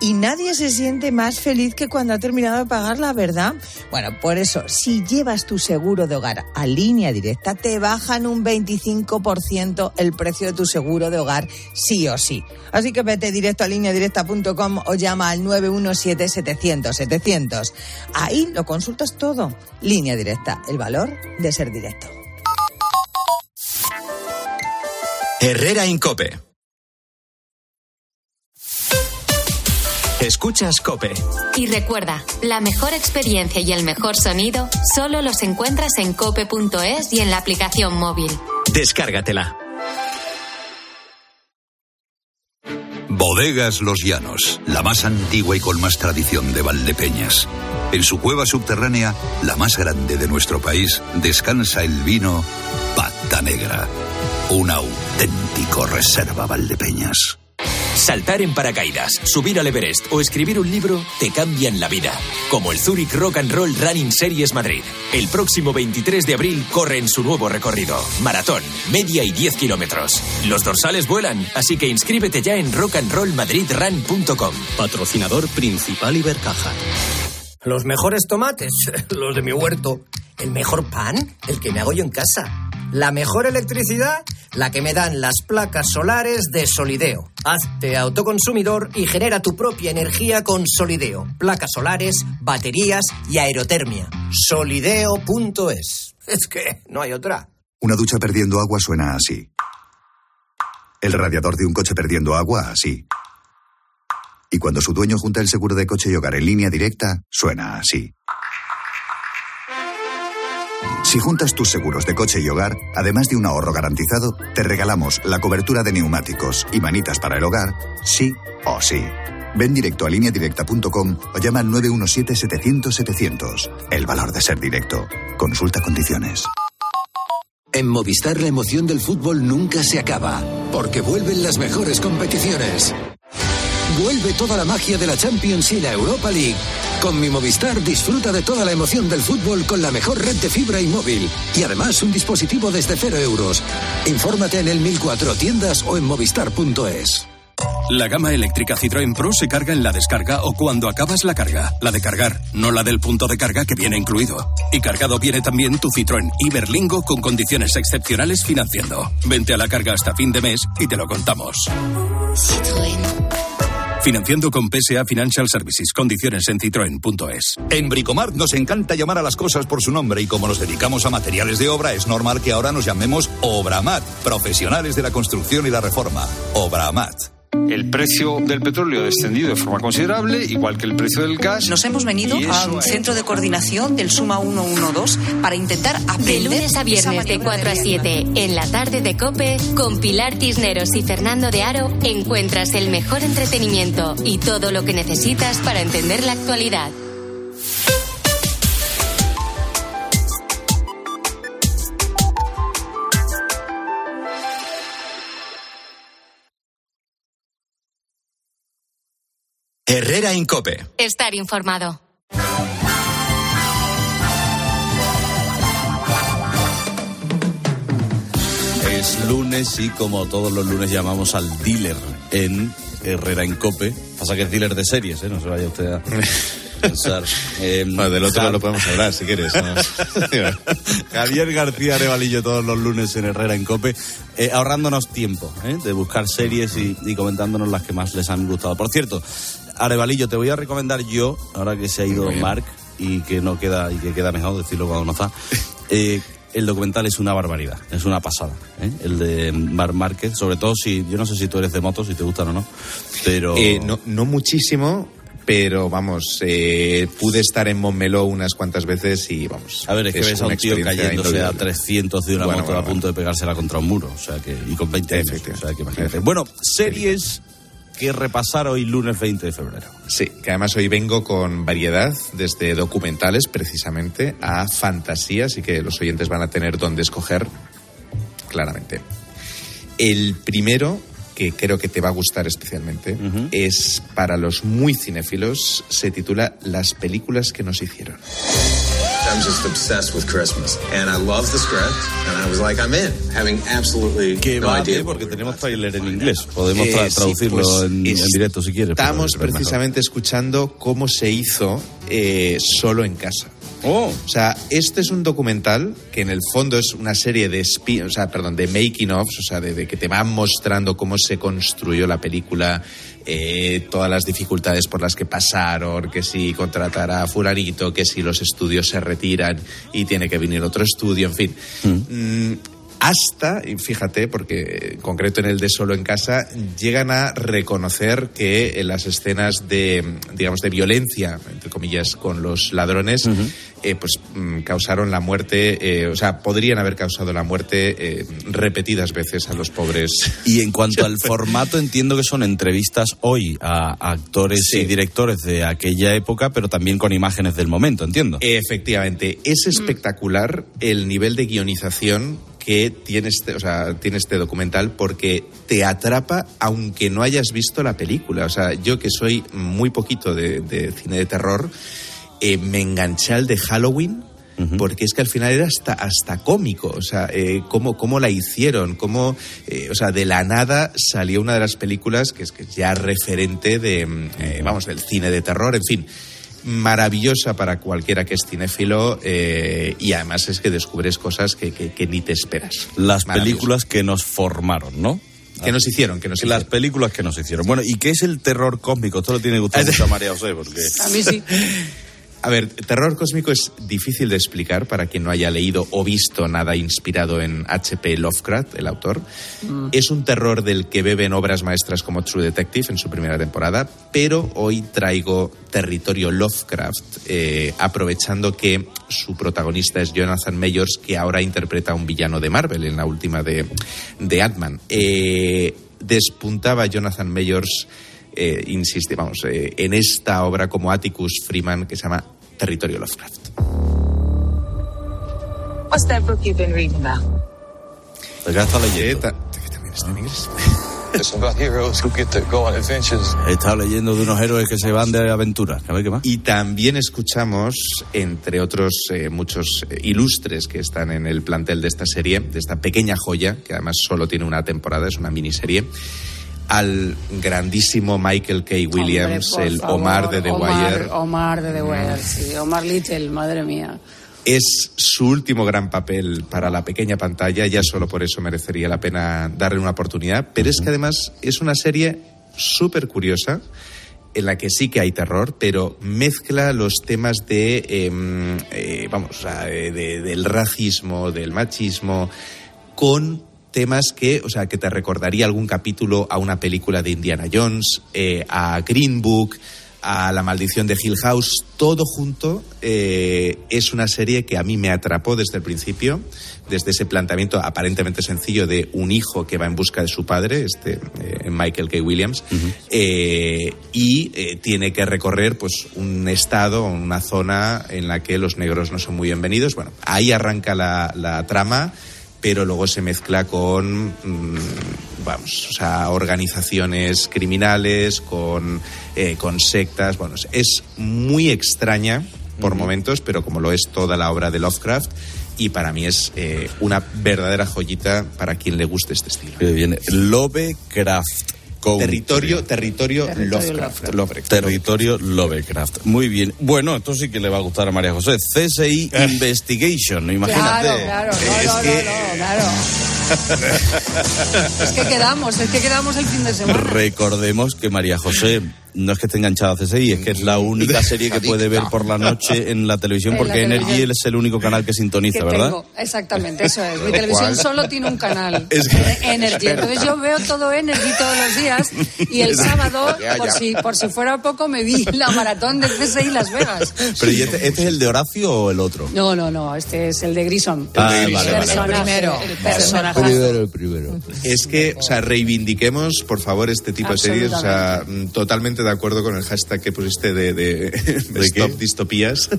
Y nadie se siente más feliz que cuando ha terminado de pagarla, ¿verdad? Bueno, por eso, si llevas tu seguro de hogar a línea directa, te bajan un 25% el precio de tu seguro de hogar, sí o sí. Así que vete directo a lineadirecta.com o llama al 917-700-700. Ahí lo consultas todo. Línea directa, el valor de ser directo. Herrera Incope. Escuchas Cope. Y recuerda, la mejor experiencia y el mejor sonido solo los encuentras en cope.es y en la aplicación móvil. Descárgatela. Bodegas Los Llanos, la más antigua y con más tradición de Valdepeñas. En su cueva subterránea, la más grande de nuestro país, descansa el vino Pata Negra, un auténtico reserva Valdepeñas. Saltar en paracaídas, subir al Everest o escribir un libro te cambian la vida. Como el Zurich Rock and Roll Running Series Madrid. El próximo 23 de abril corre en su nuevo recorrido. Maratón, media y 10 kilómetros. Los dorsales vuelan, así que inscríbete ya en rockandrollmadridrun.com. Patrocinador principal Ibercaja. Los mejores tomates, los de mi huerto. El mejor pan, el que me hago yo en casa. La mejor electricidad, la que me dan las placas solares de Solideo. Hazte autoconsumidor y genera tu propia energía con Solideo. Placas solares, baterías y aerotermia. Solideo.es. Es que no hay otra. Una ducha perdiendo agua suena así. El radiador de un coche perdiendo agua así. Y cuando su dueño junta el seguro de coche y hogar en línea directa, suena así. Si juntas tus seguros de coche y hogar, además de un ahorro garantizado, te regalamos la cobertura de neumáticos y manitas para el hogar, sí o sí. Ven directo a lineadirecta.com o llama al 917-700-700. El valor de ser directo. Consulta condiciones. En Movistar la emoción del fútbol nunca se acaba, porque vuelven las mejores competiciones. Vuelve toda la magia de la Champions y la Europa League. Con mi Movistar disfruta de toda la emoción del fútbol con la mejor red de fibra y móvil. Y además un dispositivo desde cero euros. Infórmate en el 1004 tiendas o en movistar.es. La gama eléctrica Citroën Pro se carga en la descarga o cuando acabas la carga. La de cargar, no la del punto de carga que viene incluido. Y cargado viene también tu Citroën Iberlingo con condiciones excepcionales financiando. Vente a la carga hasta fin de mes y te lo contamos. Financiando con PSA Financial Services. Condiciones en citroen.es. En Bricomart nos encanta llamar a las cosas por su nombre y como nos dedicamos a materiales de obra, es normal que ahora nos llamemos Obramat, profesionales de la construcción y la reforma. Obramat. El precio del petróleo ha descendido de forma considerable, igual que el precio del gas. Nos hemos venido a un centro de coordinación del Suma 112 para intentar De aprender. lunes a viernes de maniobra 4 a 7 en la tarde de Cope, con Pilar Tisneros y Fernando de Aro, encuentras el mejor entretenimiento y todo lo que necesitas para entender la actualidad. Herrera Incope. Estar informado. Es lunes y como todos los lunes llamamos al dealer en Herrera en Cope. Pasa que es dealer de series, ¿eh? No se vaya usted a pensar. Eh, Bueno, del otro Jav- lo podemos hablar si quieres. ¿no? Javier García Arevalillo todos los lunes en Herrera en Cope, eh, ahorrándonos tiempo ¿eh? de buscar series y, y comentándonos las que más les han gustado. Por cierto, Arevalillo, te voy a recomendar yo, ahora que se ha ido. Mark y que no queda y que queda mejor decirlo cuando no está. eh, el documental es una barbaridad, es una pasada. ¿eh? El de Marc Márquez, sobre todo si, yo no sé si tú eres de motos, si te gustan o no, pero... Eh, no, no muchísimo, pero vamos, eh, pude estar en Montmeló unas cuantas veces y vamos. A ver, es que ves a un tío cayéndose a inolvidable. 300 de una Bueno, moto bueno, a punto de pegársela contra un muro, o sea que y con 20 años, o sea que imagínate. Bueno, series que repasar hoy lunes 20 de febrero. Sí, que además hoy vengo con variedad, desde documentales precisamente a fantasía, así que los oyentes van a tener donde escoger claramente. El primero, que creo que te va a gustar especialmente, es para los muy cinéfilos, se titula Las películas que nos hicieron. I'm just obsessed with Christmas, and I love the script, and I was like, I'm in, having absolutely Que no va idea porque tenemos trailer en inglés. Podemos Eh, tra- sí, traducirlo pues, en, en directo si quieres. pero Estamos es mejor. precisamente escuchando cómo se hizo eh, solo en casa. Oh. O sea, este es un documental que en el fondo es una serie de spi- o sea, perdón, de making ofs, o sea, de, de que te van mostrando cómo se construyó la película, eh, todas las dificultades por las que pasaron, que si contratar a fulanito, que si los estudios se retiran y tiene que venir otro estudio, en fin. Mm, hasta, y fíjate, porque en concreto en el de Solo en Casa, llegan a reconocer que en las escenas de, digamos, de violencia, entre comillas, con los ladrones, eh, pues mm, causaron la muerte, eh, o sea, podrían haber causado la muerte eh, repetidas veces a los pobres. Y en cuanto al formato, entiendo que son entrevistas hoy a actores y directores de aquella época, pero también con imágenes del momento, entiendo. Efectivamente, es espectacular el nivel de guionización que tiene este, o sea, tiene este documental porque te atrapa aunque no hayas visto la película. O sea, yo que soy muy poquito de, de cine de terror, eh, me enganché al de Halloween. Porque es que al final era hasta, hasta cómico, o sea, eh, cómo, cómo la hicieron, cómo, eh, o sea, de la nada salió una de las películas que es que ya referente de, mm, eh, vamos, del cine de terror, en fin. Maravillosa para cualquiera que es cinéfilo eh, y además es que descubres cosas que, que- que ni te esperas. Las películas que nos formaron, ¿no? Que nos hicieron, que nos Las películas que nos hicieron. Bueno, ¿y qué es el terror cósmico? Esto lo tiene que gustar mucho a María José, porque... A mí sí. A ver, terror cósmico es difícil de explicar para quien no haya leído o visto nada inspirado en H.P. Lovecraft, el autor. Mm. Es un terror del que beben obras maestras como True Detective en su primera temporada, pero hoy traigo Territorio Lovecraft, eh, aprovechando que su protagonista es Jonathan Mayors, que ahora interpreta a un villano de Marvel en la última de, de Ant-Man. Eh, despuntaba Jonathan Mayors, eh, insiste, vamos, eh, en esta obra como Atticus Freeman que se llama Territorio Lovecraft. What's that book you've been reading about? ¿Qué está leyendo? también está en inglés. It's about heroes who get to go on adventures. He estado leyendo de unos héroes que se van de aventura. A ver qué más. Y también escuchamos, entre otros eh, muchos eh, ilustres que están en el plantel de esta serie, de esta pequeña joya, que además solo tiene una temporada, es una miniserie, al grandísimo Michael K. Williams, Hombre, el favor, Omar de The Omar, Wire. Omar de The Wire, sí. Omar Little, madre mía. Es su último gran papel para la pequeña pantalla, ya solo por eso merecería la pena darle una oportunidad, pero es que además es una serie súper curiosa en la que sí que hay terror, pero mezcla los temas de, em, eh, vamos, o sea, eh, de- del racismo, del machismo, con temas que, o sea, que te recordaría algún capítulo a una película de Indiana Jones, eh, a Green Book, a La maldición de Hill House, todo junto eh, es una serie que a mí me atrapó desde el principio, desde ese planteamiento aparentemente sencillo de un hijo que va en busca de su padre, este eh, Michael K. Williams, eh, y tiene que recorrer pues un estado, una zona en la que los negros no son muy bienvenidos. Bueno, ahí arranca la, la trama pero luego se mezcla con, mm, vamos, o sea, organizaciones criminales, con, eh, con sectas. Bueno, es- muy extraña por momentos, pero como lo es toda la obra de Lovecraft, y para mí es eh, una verdadera joyita para quien le guste este estilo. Lovecraft. Country. Territorio, territorio, Territorio Lovecraft. Lovecraft. Territorio Lovecraft. Muy bien. Bueno, esto sí que le va a gustar a María José. CSI Investigation, imagínate. Claro, claro, no, Es no, que- no, no, claro. Es que quedamos, es que quedamos el fin de semana. Recordemos que María José no es que esté enganchada a CSI, es que es la única serie que puede ver por la noche en la televisión En la porque Energy televisión. es el único canal que sintoniza, que ¿verdad? tengo, exactamente, eso es. Mi televisión cual- solo tiene un canal, Es que- eh, Energy. Entonces yo veo todo Energy todos los días y el sábado, Ya, por si, por si fuera poco, me vi la maratón de CSI Las Vegas. Pero ¿y este, este es el de Horacio o el otro? No, no, no, este es el de Grison. Ah, el vale, vale. primero. el personaje. el primero. Es que, o sea, reivindiquemos, por favor, este tipo de series. O sea, mm, totalmente de acuerdo con el hashtag que pusiste de, de, de Stop Distopías.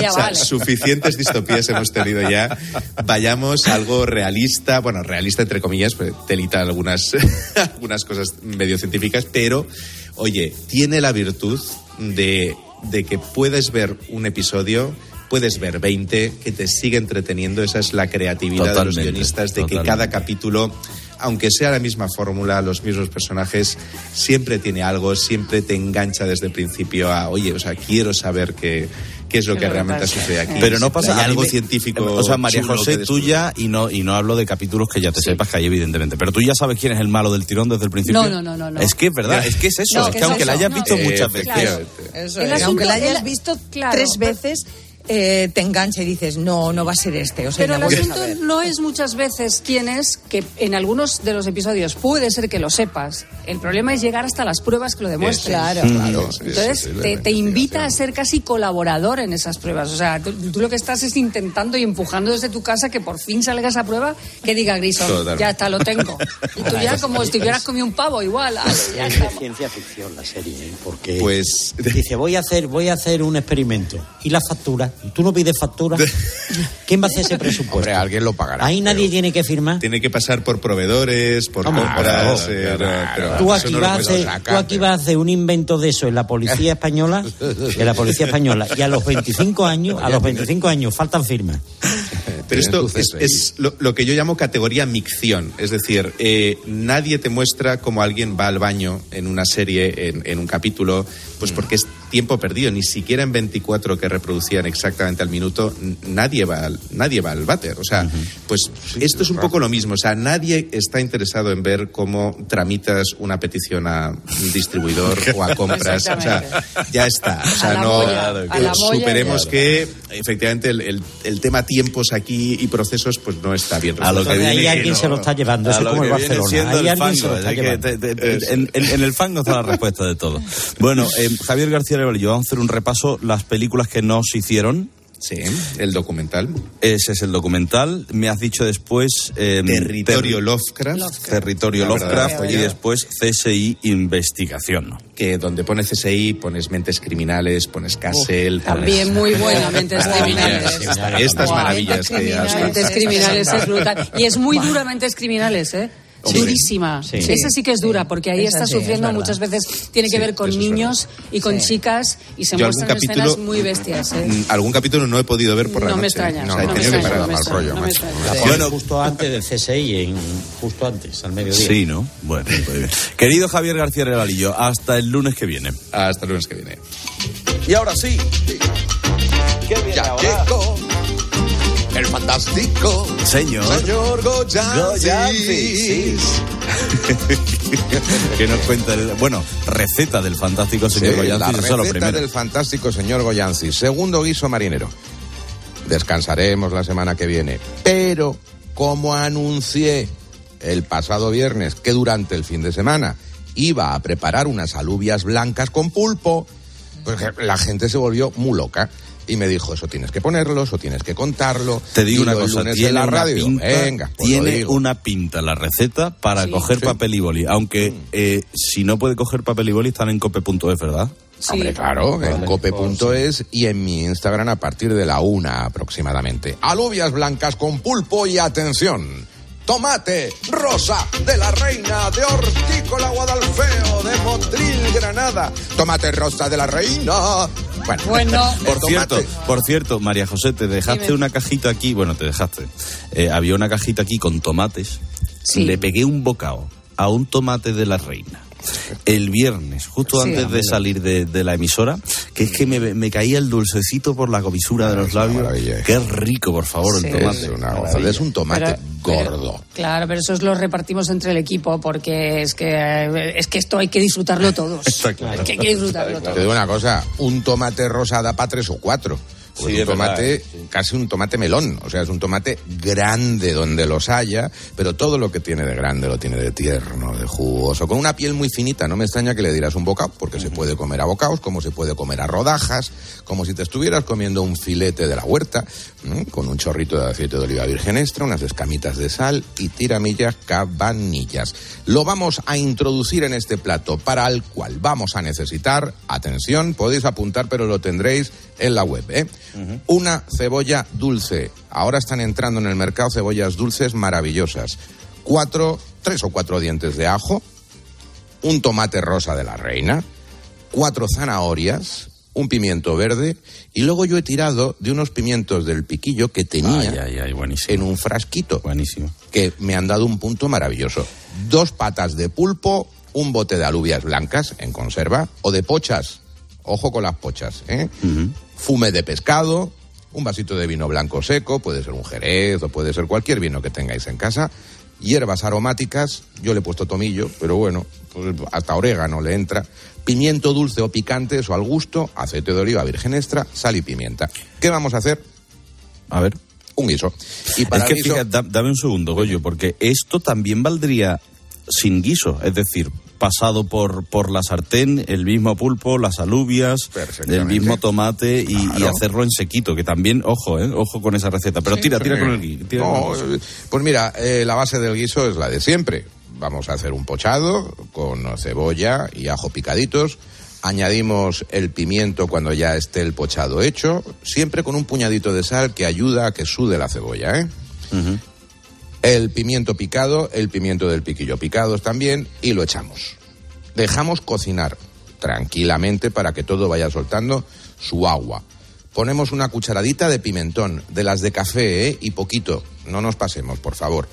ya O sea, vale. suficientes distopías hemos tenido ya. Vayamos a algo realista, bueno, realista entre comillas, pues telita algunas, algunas cosas medio científicas, pero, oye, tiene la virtud de, de que puedes ver un episodio. Puedes ver 20 que te sigue entreteniendo. Esa es la creatividad de los guionistas, de que cada capítulo, aunque sea la misma fórmula, los mismos personajes, siempre tiene algo, siempre te engancha desde el principio a, oye, o sea, quiero saber qué, qué es lo que realmente sucede aquí. Pero no pasa algo científico. O sea, María José, tú ya, y no, y no hablo de capítulos que ya te sepas que hay, evidentemente, pero tú ya sabes quién es el malo del tirón desde el principio. No, no, no, no, no. Es que es verdad, es que es eso, No, es que que es aunque la hayas no. visto muchas veces. Claro. Eso es. asunto- Aunque la hayas el- visto claro, tres pero- veces, eh, te engancha y dices, no, no va a ser este. O sea, Pero el asunto no es muchas veces quién es, que en algunos de los episodios puede ser que lo sepas. El problema es llegar hasta las pruebas que lo demuestren. Claro, claro. Entonces te, te invita a ser casi colaborador en esas pruebas. O sea, tú, tú lo que estás es intentando y empujando desde tu casa que por fin salga esa prueba que diga Grison, Totalmente. ya está, lo tengo. Y tú ya como si hubieras comido un pavo igual. ah, ya Es ciencia ficción la serie, ¿eh? porque Pues dice voy a hacer voy a hacer un experimento y la factura y tú no pides factura quién va a hacer ese presupuesto Hombre, alguien lo pagará. ahí nadie tiene que firmar Tiene que pasar por proveedores, por Hombre, compras. claro, eh, pero Tú aquí, no vas a hacer, sacar. tú aquí vas a hacer un invento de eso en la policía española, en la policía española, y a los 25 años, a los 25 años faltan firmas. Pero esto es, es lo, lo que yo llamo categoría micción. Es decir, eh, nadie te muestra cómo alguien va al baño en una serie, en, en un capítulo, pues porque es tiempo perdido. Ni siquiera en 24 que reproducían exactamente al minuto, nadie va al, nadie va al váter. O sea, pues esto es un poco lo mismo. O sea, nadie está interesado en ver cómo tramitas una petición a un distribuidor o a compras. O sea, ya está. O sea, no molla, molla superemos que efectivamente el, el- el tema tiempos aquí y procesos pues no está bien A lo que viene, Ahí alguien se lo está llevando, eso como el Barcelona. Ahí el alguien se lo fango, está es que llevando. te- te- te- en, en- en el fango está la respuesta de todo. Bueno, eh, Javier García Levalillo, vamos a hacer un repaso las películas que no se hicieron. Sí, el documental. Ese es el documental. Me has dicho después... eh, Territorio ter- Lovecraft. Territorio La verdad, Lovecraft y después CSI Investigación. Que donde pones CSI pones mentes criminales, pones Castle. También muy buena, Mentes Criminales. Estas maravillas que has Mentes criminales es brutal. Y es muy dura Mentes Criminales, ¿eh? Sí. Durísima. Sí. Esa sí que es dura, porque ahí Esa está sí, sufriendo muchas veces, tiene que Sí, ver con niños y con Sí. chicas y se Yo muestran capítulo- escenas muy bestias. ¿eh? Mm, Algún capítulo no he podido ver por la No me extraña, O sea, he no me que extraña, parar. no me Mal extraña, rollo, no me macho. extraña. Bueno, justo antes del CSI, en, justo antes, al mediodía. Sí, ¿no? Bueno, muy bien. Querido Javier García Levalillo, hasta el lunes que viene. Hasta el lunes que viene. Y ahora sí. Ya llegó el fantástico Señor. señor que nos cuenta el, bueno, receta del fantástico señor Sí, Goyancis, la eso es lo receta del fantástico señor Goyancis. Segundo guiso marinero. Descansaremos la semana que viene. Pero, como anuncié el pasado viernes que durante el fin de semana iba a preparar unas alubias blancas con pulpo, pues la gente se volvió muy loca. Y me dijo, eso tienes que ponerlo, eso tienes que contarlo. Te digo Y una cosa, tiene en la una radio. pinta, Venga, pues tiene una pinta la receta para Sí. coger Sí. papel y boli, aunque eh, si no puede coger papel y boli están en cope.es, ¿verdad? Sí. Hombre, claro, en cope.es y en mi Instagram a partir de la una aproximadamente. Alubias blancas con pulpo y atención. Tomate rosa de la reina de Hortícola Guadalfeo de Motril Granada. Tomate rosa de la reina. Bueno, Por cierto, por cierto, María José, te dejaste Dime. una cajita aquí, bueno, te dejaste. Eh, había una cajita aquí con tomates. Sí. Le pegué un bocado a un tomate de la reina. El viernes, justo Sí. antes de salir de, de la emisora, que es que me, me caía el dulcecito por la comisura de los labios. Qué rico, por favor, Sí. el tomate. es una es un tomate Pero- pero- gordo. claro, pero eso lo repartimos entre el equipo porque es que es que esto hay que disfrutarlo todos. Está claro. Es que hay que disfrutarlo Te todos. digo una cosa, un tomate rosa da para tres o cuatro. Porque Sí, es un verdad, tomate, casi un tomate melón. O sea, es un tomate grande donde los haya, pero todo lo que tiene de grande lo tiene de tierno, de jugoso, con una piel muy finita. No me extraña que le dieras un bocado, porque se puede comer a bocados, como se puede comer a rodajas, como si te estuvieras comiendo un filete de la huerta, con un chorrito de aceite de oliva virgen extra, unas escamitas de sal y tiramillas cabanillas. Lo vamos a introducir en este plato, para el cual vamos a necesitar, atención, podéis apuntar, pero lo tendréis en la web, ¿eh? Una cebolla dulce. Ahora están entrando en el mercado cebollas dulces maravillosas. Cuatro, tres o cuatro dientes de ajo, un tomate rosa de la reina, cuatro zanahorias, un pimiento verde y luego yo he tirado de unos pimientos del piquillo que tenía Ay, ay, ay, buenísimo. en un frasquito Buenísimo. que me han dado un punto maravilloso. Dos patas de pulpo, un bote de alubias blancas en conserva o de pochas. Ojo con las pochas, ¿eh? Fume de pescado, un vasito de vino blanco seco, puede ser un jerez o puede ser cualquier vino que tengáis en casa. Hierbas aromáticas, yo le he puesto tomillo, pero bueno, pues hasta orégano le entra. Pimiento dulce o picante, eso al gusto. Aceite de oliva virgen extra, sal y pimienta. ¿Qué vamos a hacer? A ver. Un guiso. Y para es que guiso- fíjate, da- dame un segundo, Goyo, porque esto también valdría sin guiso, es decir, pasado por, por la sartén, el mismo pulpo, las alubias, el mismo tomate y, hacerlo en sequito, que también, ojo, eh, ojo con esa receta. Pero tira, tira con el guiso. No, pues mira, eh, la base del guiso es la de siempre. Vamos a hacer un pochado con cebolla y ajo picaditos. Añadimos el pimiento cuando ya esté el pochado hecho, siempre con un puñadito de sal que ayuda a que sude la cebolla, ¿eh? El pimiento picado, el pimiento del piquillo picados también y lo echamos. Dejamos cocinar tranquilamente para que todo vaya soltando su agua. Ponemos una cucharadita de pimentón, de las de café, ¿eh? Y poquito, no nos pasemos, por favor.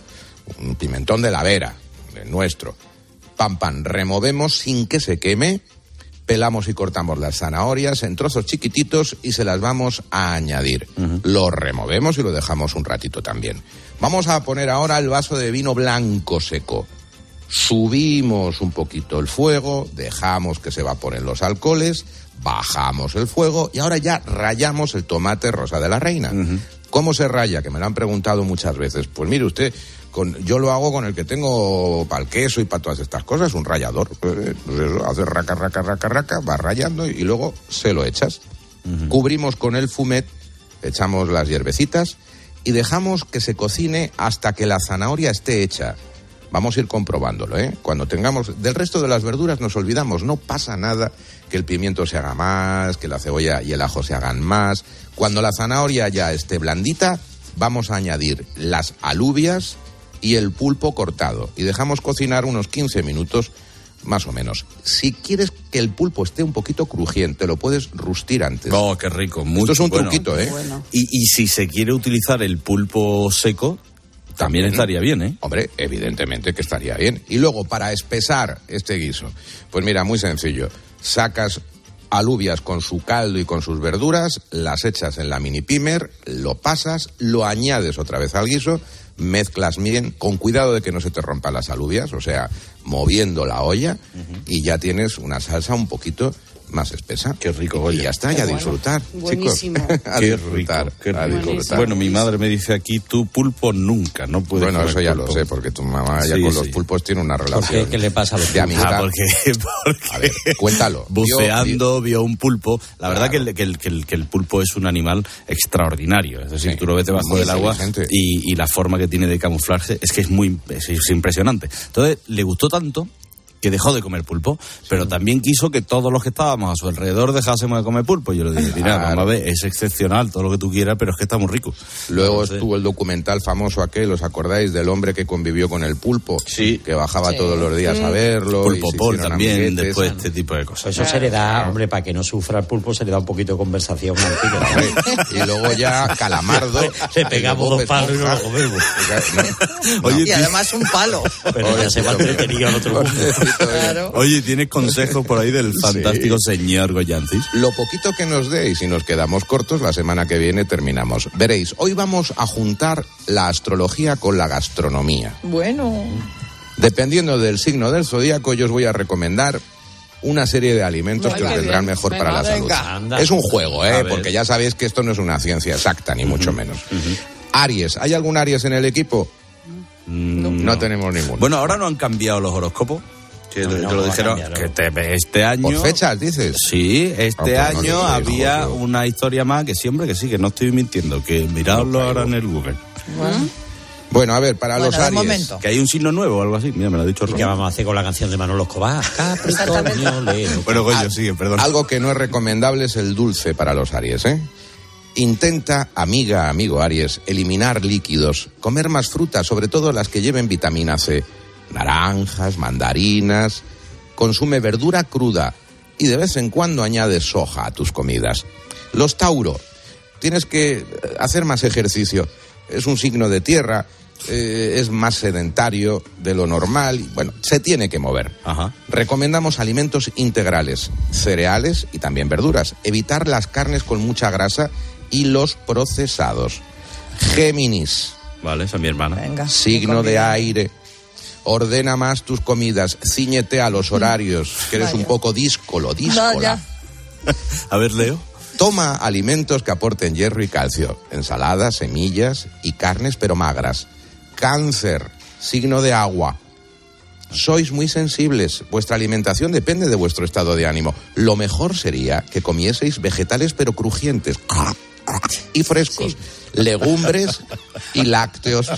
Un pimentón de la vera, del nuestro. Pam, pam, removemos sin que se queme. Pelamos y cortamos las zanahorias en trozos chiquititos y se las vamos a añadir. Lo removemos y lo dejamos un ratito también. Vamos a poner ahora el vaso de vino blanco seco. Subimos un poquito el fuego, dejamos que se evaporen los alcoholes, bajamos el fuego y ahora ya rayamos el tomate rosa de la reina. ¿Cómo se raya? Que me lo han preguntado muchas veces. Pues mire usted, con, yo lo hago con el que tengo para el queso y para todas estas cosas, un rallador. Pues, pues eso, hace raca, raca, raca, raca, va rayando y luego se lo echas. Cubrimos con el fumet, echamos las hierbecitas y dejamos que se cocine hasta que la zanahoria esté hecha. Vamos a ir comprobándolo, ¿eh? Cuando tengamos... Del resto de las verduras nos olvidamos, no pasa nada que el pimiento se haga más, que la cebolla y el ajo se hagan más. Cuando la zanahoria ya esté blandita, vamos a añadir las alubias y el pulpo cortado. Y dejamos cocinar unos 15 minutos más o menos. Si quieres que el pulpo esté un poquito crujiente, lo puedes rustir antes. Oh, qué rico, mucho Esto es un bueno. truquito, ¿eh? Y, y si se quiere utilizar el pulpo seco, también estaría bien, ¿eh? Hombre, evidentemente que estaría bien. Y luego, para espesar este guiso, pues mira, muy sencillo. Sacas alubias con su caldo y con sus verduras, las echas en la mini pimer, lo pasas, lo añades otra vez al guiso, mezclas bien, con cuidado de que no se te rompan las alubias, o sea, moviendo la olla, y ya tienes una salsa un poquito más espesa. Qué rico, Y ya está, ya a disfrutar, Buenísimo. chicos. a Qué disfrutar, rico, qué a rico. disfrutar. Bueno, mi madre me dice aquí, tú pulpo nunca, no puedes Bueno, comer eso ya pulpo. lo sé, porque tu mamá ya Sí, con sí. los pulpos tiene una ¿Por relación. qué? ¿Qué le pasa a los de pulpos? amistad. Ah, porque, porque A ver, cuéntalo. buceando vio un pulpo. La verdad que el, que, el, que, el, que el pulpo es un animal extraordinario. Es decir, Sí, tú lo ves debajo muy del agua y, y la forma que tiene de camuflarse es que es muy es, es impresionante. Entonces, le gustó tanto que dejó de comer pulpo, pero también quiso que todos los que estábamos a su alrededor dejásemos de comer pulpo. Yo le dije, mira, Claro. vamos a ver, es excepcional todo lo que tú quieras, pero es que está muy rico. Luego Entonces, estuvo el documental famoso aquel, ¿os acordáis? Del hombre que convivió con el pulpo. Sí. Que bajaba Sí. todos los días a verlo. Pulpo también, amiguetes. después este tipo de cosas. Eso se le da, hombre, para que no sufra el pulpo, se le da un poquito de conversación. Y luego ya Calamardo. Le pegamos dos palos y no lo comemos. Oye, Y además un palo. Pero ya se va entretenido al otro mundo. Claro. Oye, ¿tienes consejos por ahí del fantástico señor Goyantis? Lo poquito que nos dé y si nos quedamos cortos, la semana que viene terminamos. Veréis, hoy vamos a juntar la astrología con la gastronomía. Bueno. Dependiendo del signo del zodíaco, yo os voy a recomendar una serie de alimentos que os vendrán bien. mejor Venga, para la salud. venga. Anda. Es un juego, A ¿eh? Porque ya sabéis que esto no es una ciencia exacta, ni mucho menos. Aries, ¿hay algún Aries en el equipo? No, tenemos ninguno. Bueno, ahora no han cambiado los horóscopos. Que No, te- no, te lo dijeron que te- este año. ¿Por fechas, dices? Sí, este Ah, no año había una historia más que siempre que sí, que no estoy mintiendo, que miradlo ahora en el Google. Bueno, a ver, para Bueno, los Aries. momento. Que hay un signo nuevo o algo así. Mira, me lo ha dicho ¿Y qué vamos a hacer con la canción de Manolo Escobar? Bueno, coño, sigue, perdón. Algo que no es recomendable es el dulce para los Aries, ¿eh? Intenta, amiga, amigo Aries, eliminar líquidos, comer más frutas, sobre todo las que lleven vitamina C, naranjas, mandarinas, consume verdura cruda y de vez en cuando añade soja a tus comidas. Los Tauro, tienes que eh, hacer más ejercicio, es un signo de tierra, eh, es más sedentario de lo normal, bueno, se tiene que mover. Ajá. Recomendamos alimentos integrales, cereales y también verduras. Evitar las carnes con mucha grasa y los procesados. Géminis, Vale, esa es mi hermana. Venga. signo de aire. Ordena más tus comidas, ciñete a los horarios, que eres Vaya. un poco díscolo, díscola. A ver, Leo. Toma alimentos que aporten hierro y calcio, ensaladas, semillas y carnes pero magras. Cáncer, signo de agua. Sois muy sensibles, vuestra alimentación depende de vuestro estado de ánimo. Lo mejor sería que comieseis vegetales pero crujientes y frescos, legumbres y lácteos,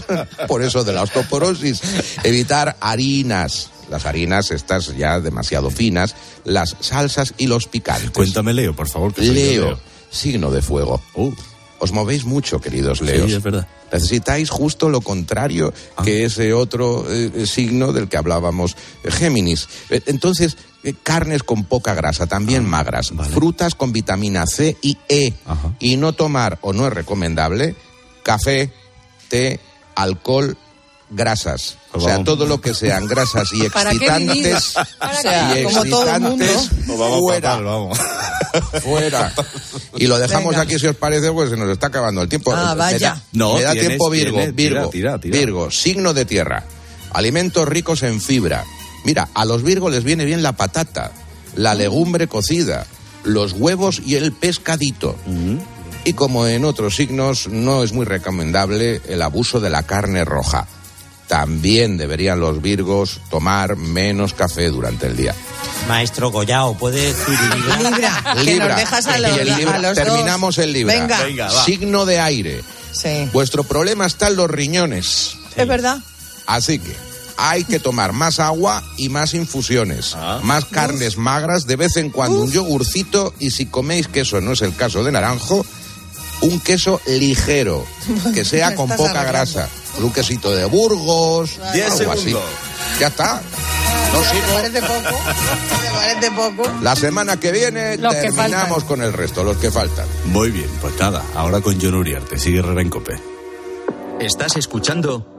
por eso de la osteoporosis. Evitar harinas, las harinas estas ya demasiado finas, las salsas y los picantes. Cuéntame, Leo, por favor. que yo, Leo, signo de fuego. Uh, Os movéis mucho, queridos Leos. sí, es verdad. Necesitáis justo lo contrario Ah. que ese otro eh, signo del que hablábamos, eh, Géminis. Eh, Entonces, carnes con poca grasa, también magras, Ah, vale. frutas con vitamina C y E. Ajá. Y no tomar, o no es recomendable, café, té, alcohol grasas. O sea, todo lo que sean grasas y excitantes. ¿Para qué? O sea, y como todo el mundo. excitantes, vamos fuera. vamos. Fuera. Y lo dejamos Venga. aquí, si os parece, pues se nos está acabando el tiempo. Ah, Me vaya. da, No, me da tienes, tiempo Virgo. tienes, Virgo, tira, tira, tira. Virgo, signo de tierra. Alimentos ricos en fibra. Mira, a los Virgos les viene bien la patata, la legumbre cocida, los huevos y el pescadito. Y como en otros signos, no es muy recomendable el abuso de la carne roja. También deberían los Virgos tomar menos café durante el día. Maestro Goyao, ¿puede decir Libra? Libra, que Libra. nos dejas a Y los, el Libra- a los terminamos dos. el Libra. Venga, Venga, va. Signo de aire. sí. Vuestro problema está en los riñones. Es verdad. Así que hay que tomar más agua y más infusiones, Ah. más carnes magras, de vez en cuando un yogurcito y si coméis queso, no es el caso de naranjo, un queso ligero, que sea con poca grasa. Un quesito de Burgos, Diez algo así. Ya está. No ¿Te sigo. parece poco? ¿Te parece poco? La semana que viene Los terminamos con el resto, los que faltan. Muy bien, pues nada, ahora con John Uriarte, sigue Herrera en Cope. Estás escuchando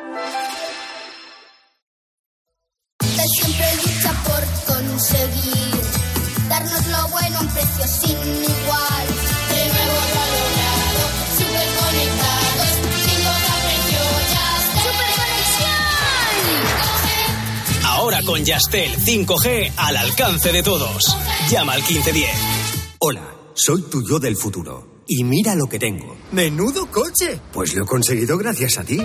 Con Yastel 5G al alcance de todos. Llama al 1510. Hola, soy tu yo del futuro. Y mira lo que tengo. ¡Menudo coche! Pues lo he conseguido gracias a ti.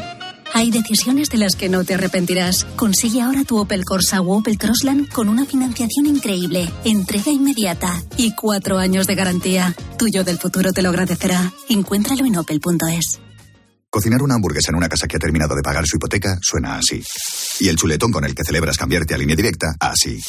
Hay decisiones de las que no te arrepentirás. Consigue ahora tu Opel Corsa o Opel Crossland con una financiación increíble, entrega inmediata y cuatro años de garantía. Tuyo del futuro te lo agradecerá. Encuéntralo en opel.es. Cocinar una hamburguesa en una casa que ha terminado de pagar su hipoteca suena así. Y el chuletón con el que celebras cambiarte a línea directa, así.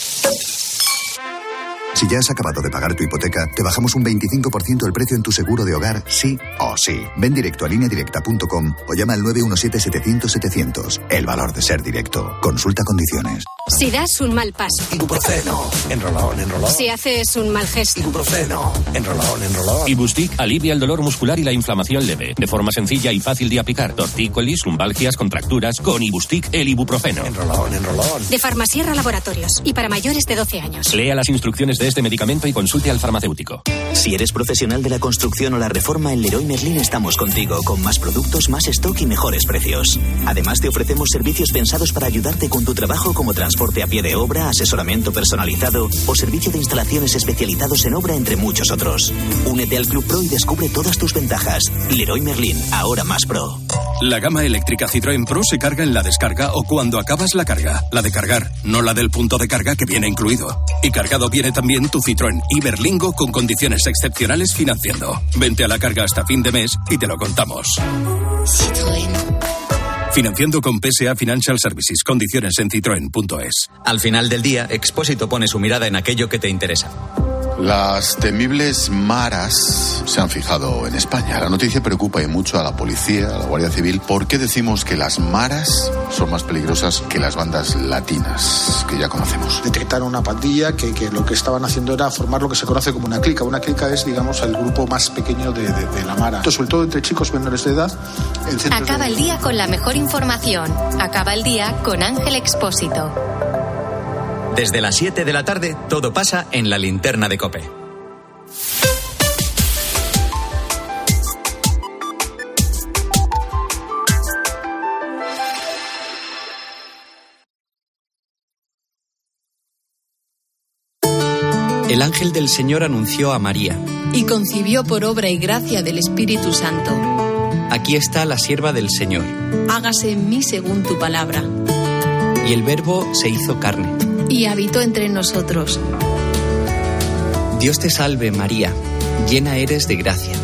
Si ya has acabado de pagar tu hipoteca, te bajamos un 25% el precio en tu seguro de hogar, sí o sí. Ven directo a lineadirecta.com o llama al 917-700-700. El valor de ser directo. Consulta condiciones. Si das un mal paso, Ibuprofeno. Enrolón, enrolón. si haces un mal gesto, Ibuprofeno. Enrolón, enrolón. Ibustic alivia el dolor muscular y la inflamación leve, de forma sencilla y fácil de aplicar. Tortícolis, lumbalgias, contracturas, con Ibustic el ibuprofeno. Enrolón, enrolón. de Farmasierra Laboratorios y para mayores de 12 años. Lea las instrucciones de este medicamento y consulte al farmacéutico. Si eres profesional de la construcción o la reforma, en Leroy Merlin estamos contigo, con más productos, más stock y mejores precios. Además, te ofrecemos servicios pensados para ayudarte con tu trabajo como transporte a pie de obra, asesoramiento personalizado o servicio de instalaciones especializados en obra, entre muchos otros. Únete al Club Pro y descubre todas tus ventajas. Leroy Merlin, ahora más pro. La gama eléctrica Citroën Pro se carga en la descarga o cuando acabas la carga. La de cargar, no la del punto de carga que viene incluido. Y cargado viene también tu Citroën Iberlingo con condiciones excepcionales financiando. Vente a la carga hasta fin de mes y te lo contamos. Financiando con PSA Financial Services. Condiciones en citroen.es. Al final del día, Expósito pone su mirada en aquello que te interesa. Las temibles maras se han fijado en España. La noticia preocupa y mucho a la policía, a la Guardia Civil. ¿Por qué decimos que las maras son más peligrosas que las bandas latinas que ya conocemos? detectaron una pandilla que, que lo que estaban haciendo era formar lo que se conoce como una clica. Una clica es, digamos, el grupo más pequeño de, de- de la Mara. Esto, sobre todo entre chicos menores de edad. En centros de- Acaba el día con la mejor información. Acaba el día con Ángel Expósito. Desde las 7 de la tarde, todo pasa en la linterna de Cope. El ángel del Señor anunció a María. y concibió por obra y gracia del Espíritu Santo. Aquí está la sierva del Señor. Hágase en mí según tu palabra. Y el verbo se hizo carne. Y habitó entre nosotros. Dios te salve María, llena eres de gracia.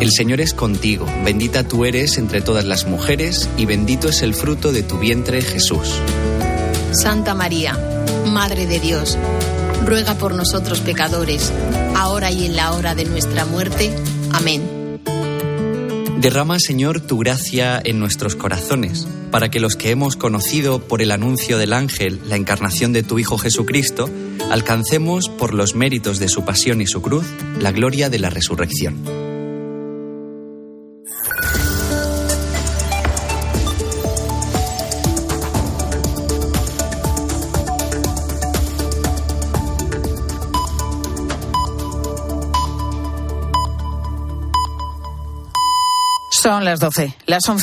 El Señor es contigo, bendita tú eres entre todas las mujeres y bendito es el fruto de tu vientre Jesús. Santa María, Madre de Dios, ruega por nosotros pecadores, ahora y en la hora de nuestra muerte. Amén. Derrama, Señor, tu gracia en nuestros corazones, para que los que hemos conocido por el anuncio del ángel la encarnación de tu Hijo Jesucristo, alcancemos por los méritos de su pasión y su cruz la gloria de la resurrección. Son las 12, las 11.